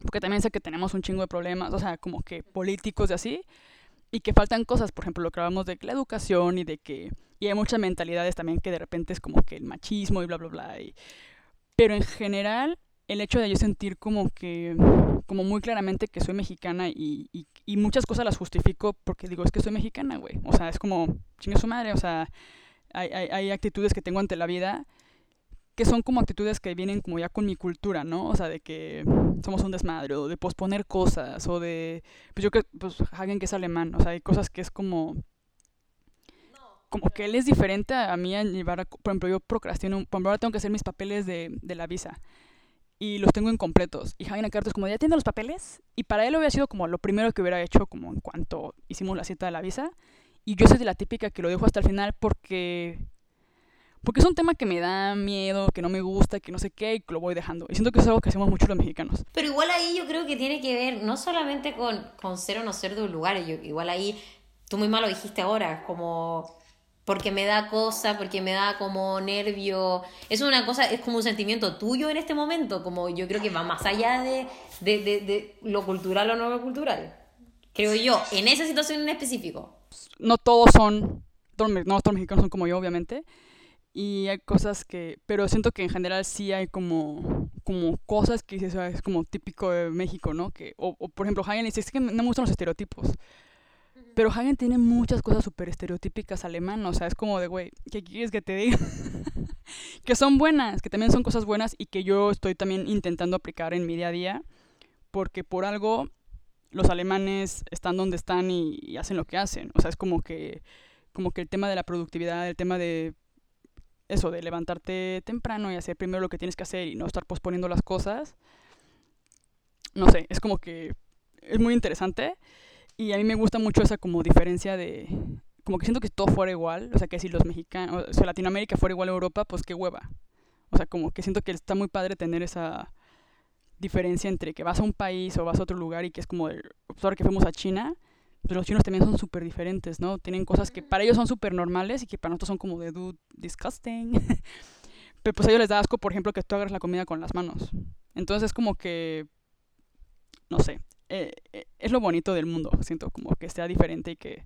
porque también sé que tenemos un chingo de problemas, o sea, como que políticos y así, y que faltan cosas, por ejemplo, lo que hablamos de la educación y de que... Y hay muchas mentalidades también que de repente es como que el machismo y bla, bla, bla. Y, pero en general, el hecho de yo sentir como que, como muy claramente que soy mexicana y, y, muchas cosas las justifico porque digo, es que soy mexicana, güey. O sea, es como, chingue su madre, o sea, hay, hay, actitudes que tengo ante la vida que son como actitudes que vienen como ya con mi cultura, ¿no? O sea, de que somos un desmadre, o de posponer cosas, o de, pues yo que, pues alguien que es alemán, o sea, hay cosas que es como como que él es diferente a mí en llevar, por ejemplo, yo procrastino, por ejemplo, ahora tengo que hacer mis papeles de, de la visa y los tengo incompletos. Y Jaime Carter es como, ¿ya tiene los papeles? Y para él hubiera sido como lo primero que hubiera hecho como en cuanto hicimos la cita de la visa. Y yo soy de la típica que lo dejo hasta el final porque... Porque es un tema que me da miedo, que no me gusta, que no sé qué, y que lo voy dejando. Y siento que es algo que hacemos mucho los mexicanos. Pero igual ahí yo creo que tiene que ver no solamente con, con ser o no ser de un lugar, igual ahí tú misma lo dijiste ahora, como porque me da cosa, porque me da como nervio. Es una cosa, es como un sentimiento tuyo en este momento, como yo creo que va más allá de, de, de, de lo cultural o no lo cultural. Creo yo, en esa situación en específico. No todos son, no todos los mexicanos son como yo, obviamente. Y hay cosas que, pero siento que en general sí hay como, como cosas que "Ah, es como típico de México, ¿no? Que, o, o, por ejemplo, Hagen dice, es que no me gustan los estereotipos. Pero Hagen tiene muchas cosas súper estereotípicas alemanas, o sea, es como de, güey, ¿qué quieres que te diga? que son buenas, que también son cosas buenas y que yo estoy también intentando aplicar en mi día a día, porque por algo los alemanes están donde están y, y hacen lo que hacen. O sea, es como que, como que el tema de la productividad, el tema de eso, de levantarte temprano y hacer primero lo que tienes que hacer y no estar posponiendo las cosas, no sé, es como que es muy interesante y a mí me gusta mucho esa como diferencia de, como que siento que todo fuera igual, o sea, que si los mexicanos, o sea, Latinoamérica fuera igual a Europa, pues qué hueva. O sea, como que siento que está muy padre tener esa diferencia entre que vas a un país o vas a otro lugar y que es como, el, pues ahora que fuimos a China, pues los chinos también son súper diferentes, ¿no? Tienen cosas que para ellos son súper normales y que para nosotros son como de, dude, disgusting. Pero pues a ellos les da asco, por ejemplo, que tú agarres la comida con las manos. Entonces es como que, no sé, eh, eh, es lo bonito del mundo, siento, como que sea diferente y que,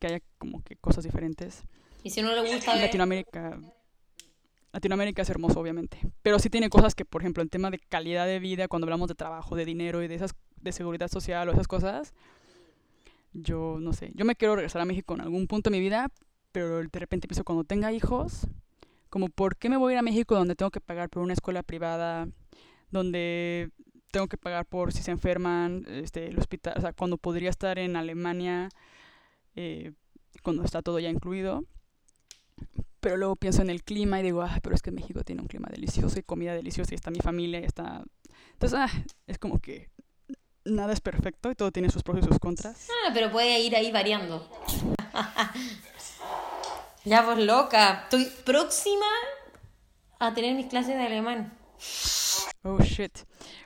que haya como que cosas diferentes. Y si no le gusta ver- Latinoamérica, Latinoamérica es hermoso, obviamente. Pero sí tiene cosas que, por ejemplo, en tema de calidad de vida, cuando hablamos de trabajo, de dinero y de esas de seguridad social o esas cosas, yo no sé. Yo me quiero regresar a México en algún punto de mi vida, pero de repente pienso cuando tenga hijos, como por qué me voy a ir a México donde tengo que pagar por una escuela privada, donde tengo que pagar por si se enferman, este, el hospital, o sea, cuando podría estar en Alemania, eh, cuando está todo ya incluido. Pero luego pienso en el clima y digo, ah, pero es que México tiene un clima delicioso y comida deliciosa y está mi familia y está... Entonces, ah, es como que nada es perfecto y todo tiene sus pros y sus contras. Ah, pero puede ir ahí variando. ya vos loca. Estoy próxima a tener mis clases de alemán. Oh, shit.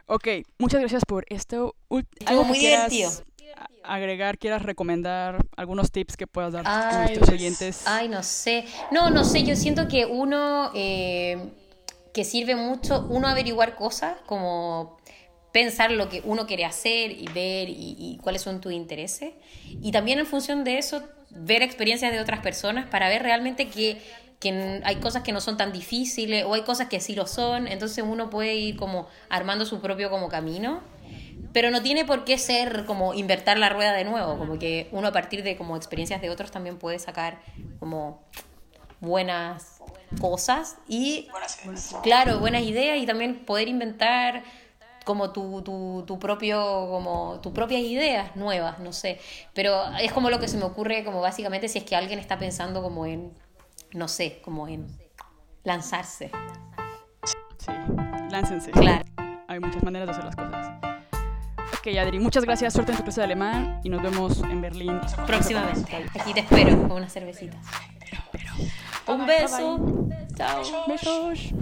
Ok, muchas gracias por esto. ¿algo muy quieras divertido. a- agregar, quieras recomendar, algunos tips que puedas dar a Ay, nuestros oyentes. ay, no sé. No, no sé, yo siento que uno, eh, que sirve mucho, uno averiguar cosas, como pensar lo que uno quiere hacer y ver y, y cuáles son tus intereses. Y también en función de eso, ver experiencias de otras personas para ver realmente que, que hay cosas que no son tan difíciles o hay cosas que sí lo son. Entonces uno puede ir como armando su propio como camino. Pero no tiene por qué ser como invertir la rueda de nuevo, como que uno a partir de como experiencias de otros también puede sacar como buenas cosas y claro, buenas ideas y también poder inventar como tu, tu, tu propio como tus propias ideas nuevas, no sé, pero es como lo que se me ocurre como básicamente si es que alguien está pensando como en no sé, como en lanzarse. Sí, láncense. Claro. Hay muchas maneras de hacer las cosas. Ok, Adri, muchas gracias. Suerte en tu clase de alemán y nos vemos en Berlín Próximamente. Aquí te espero con unas cervecitas. Un beso. Chao. Besos.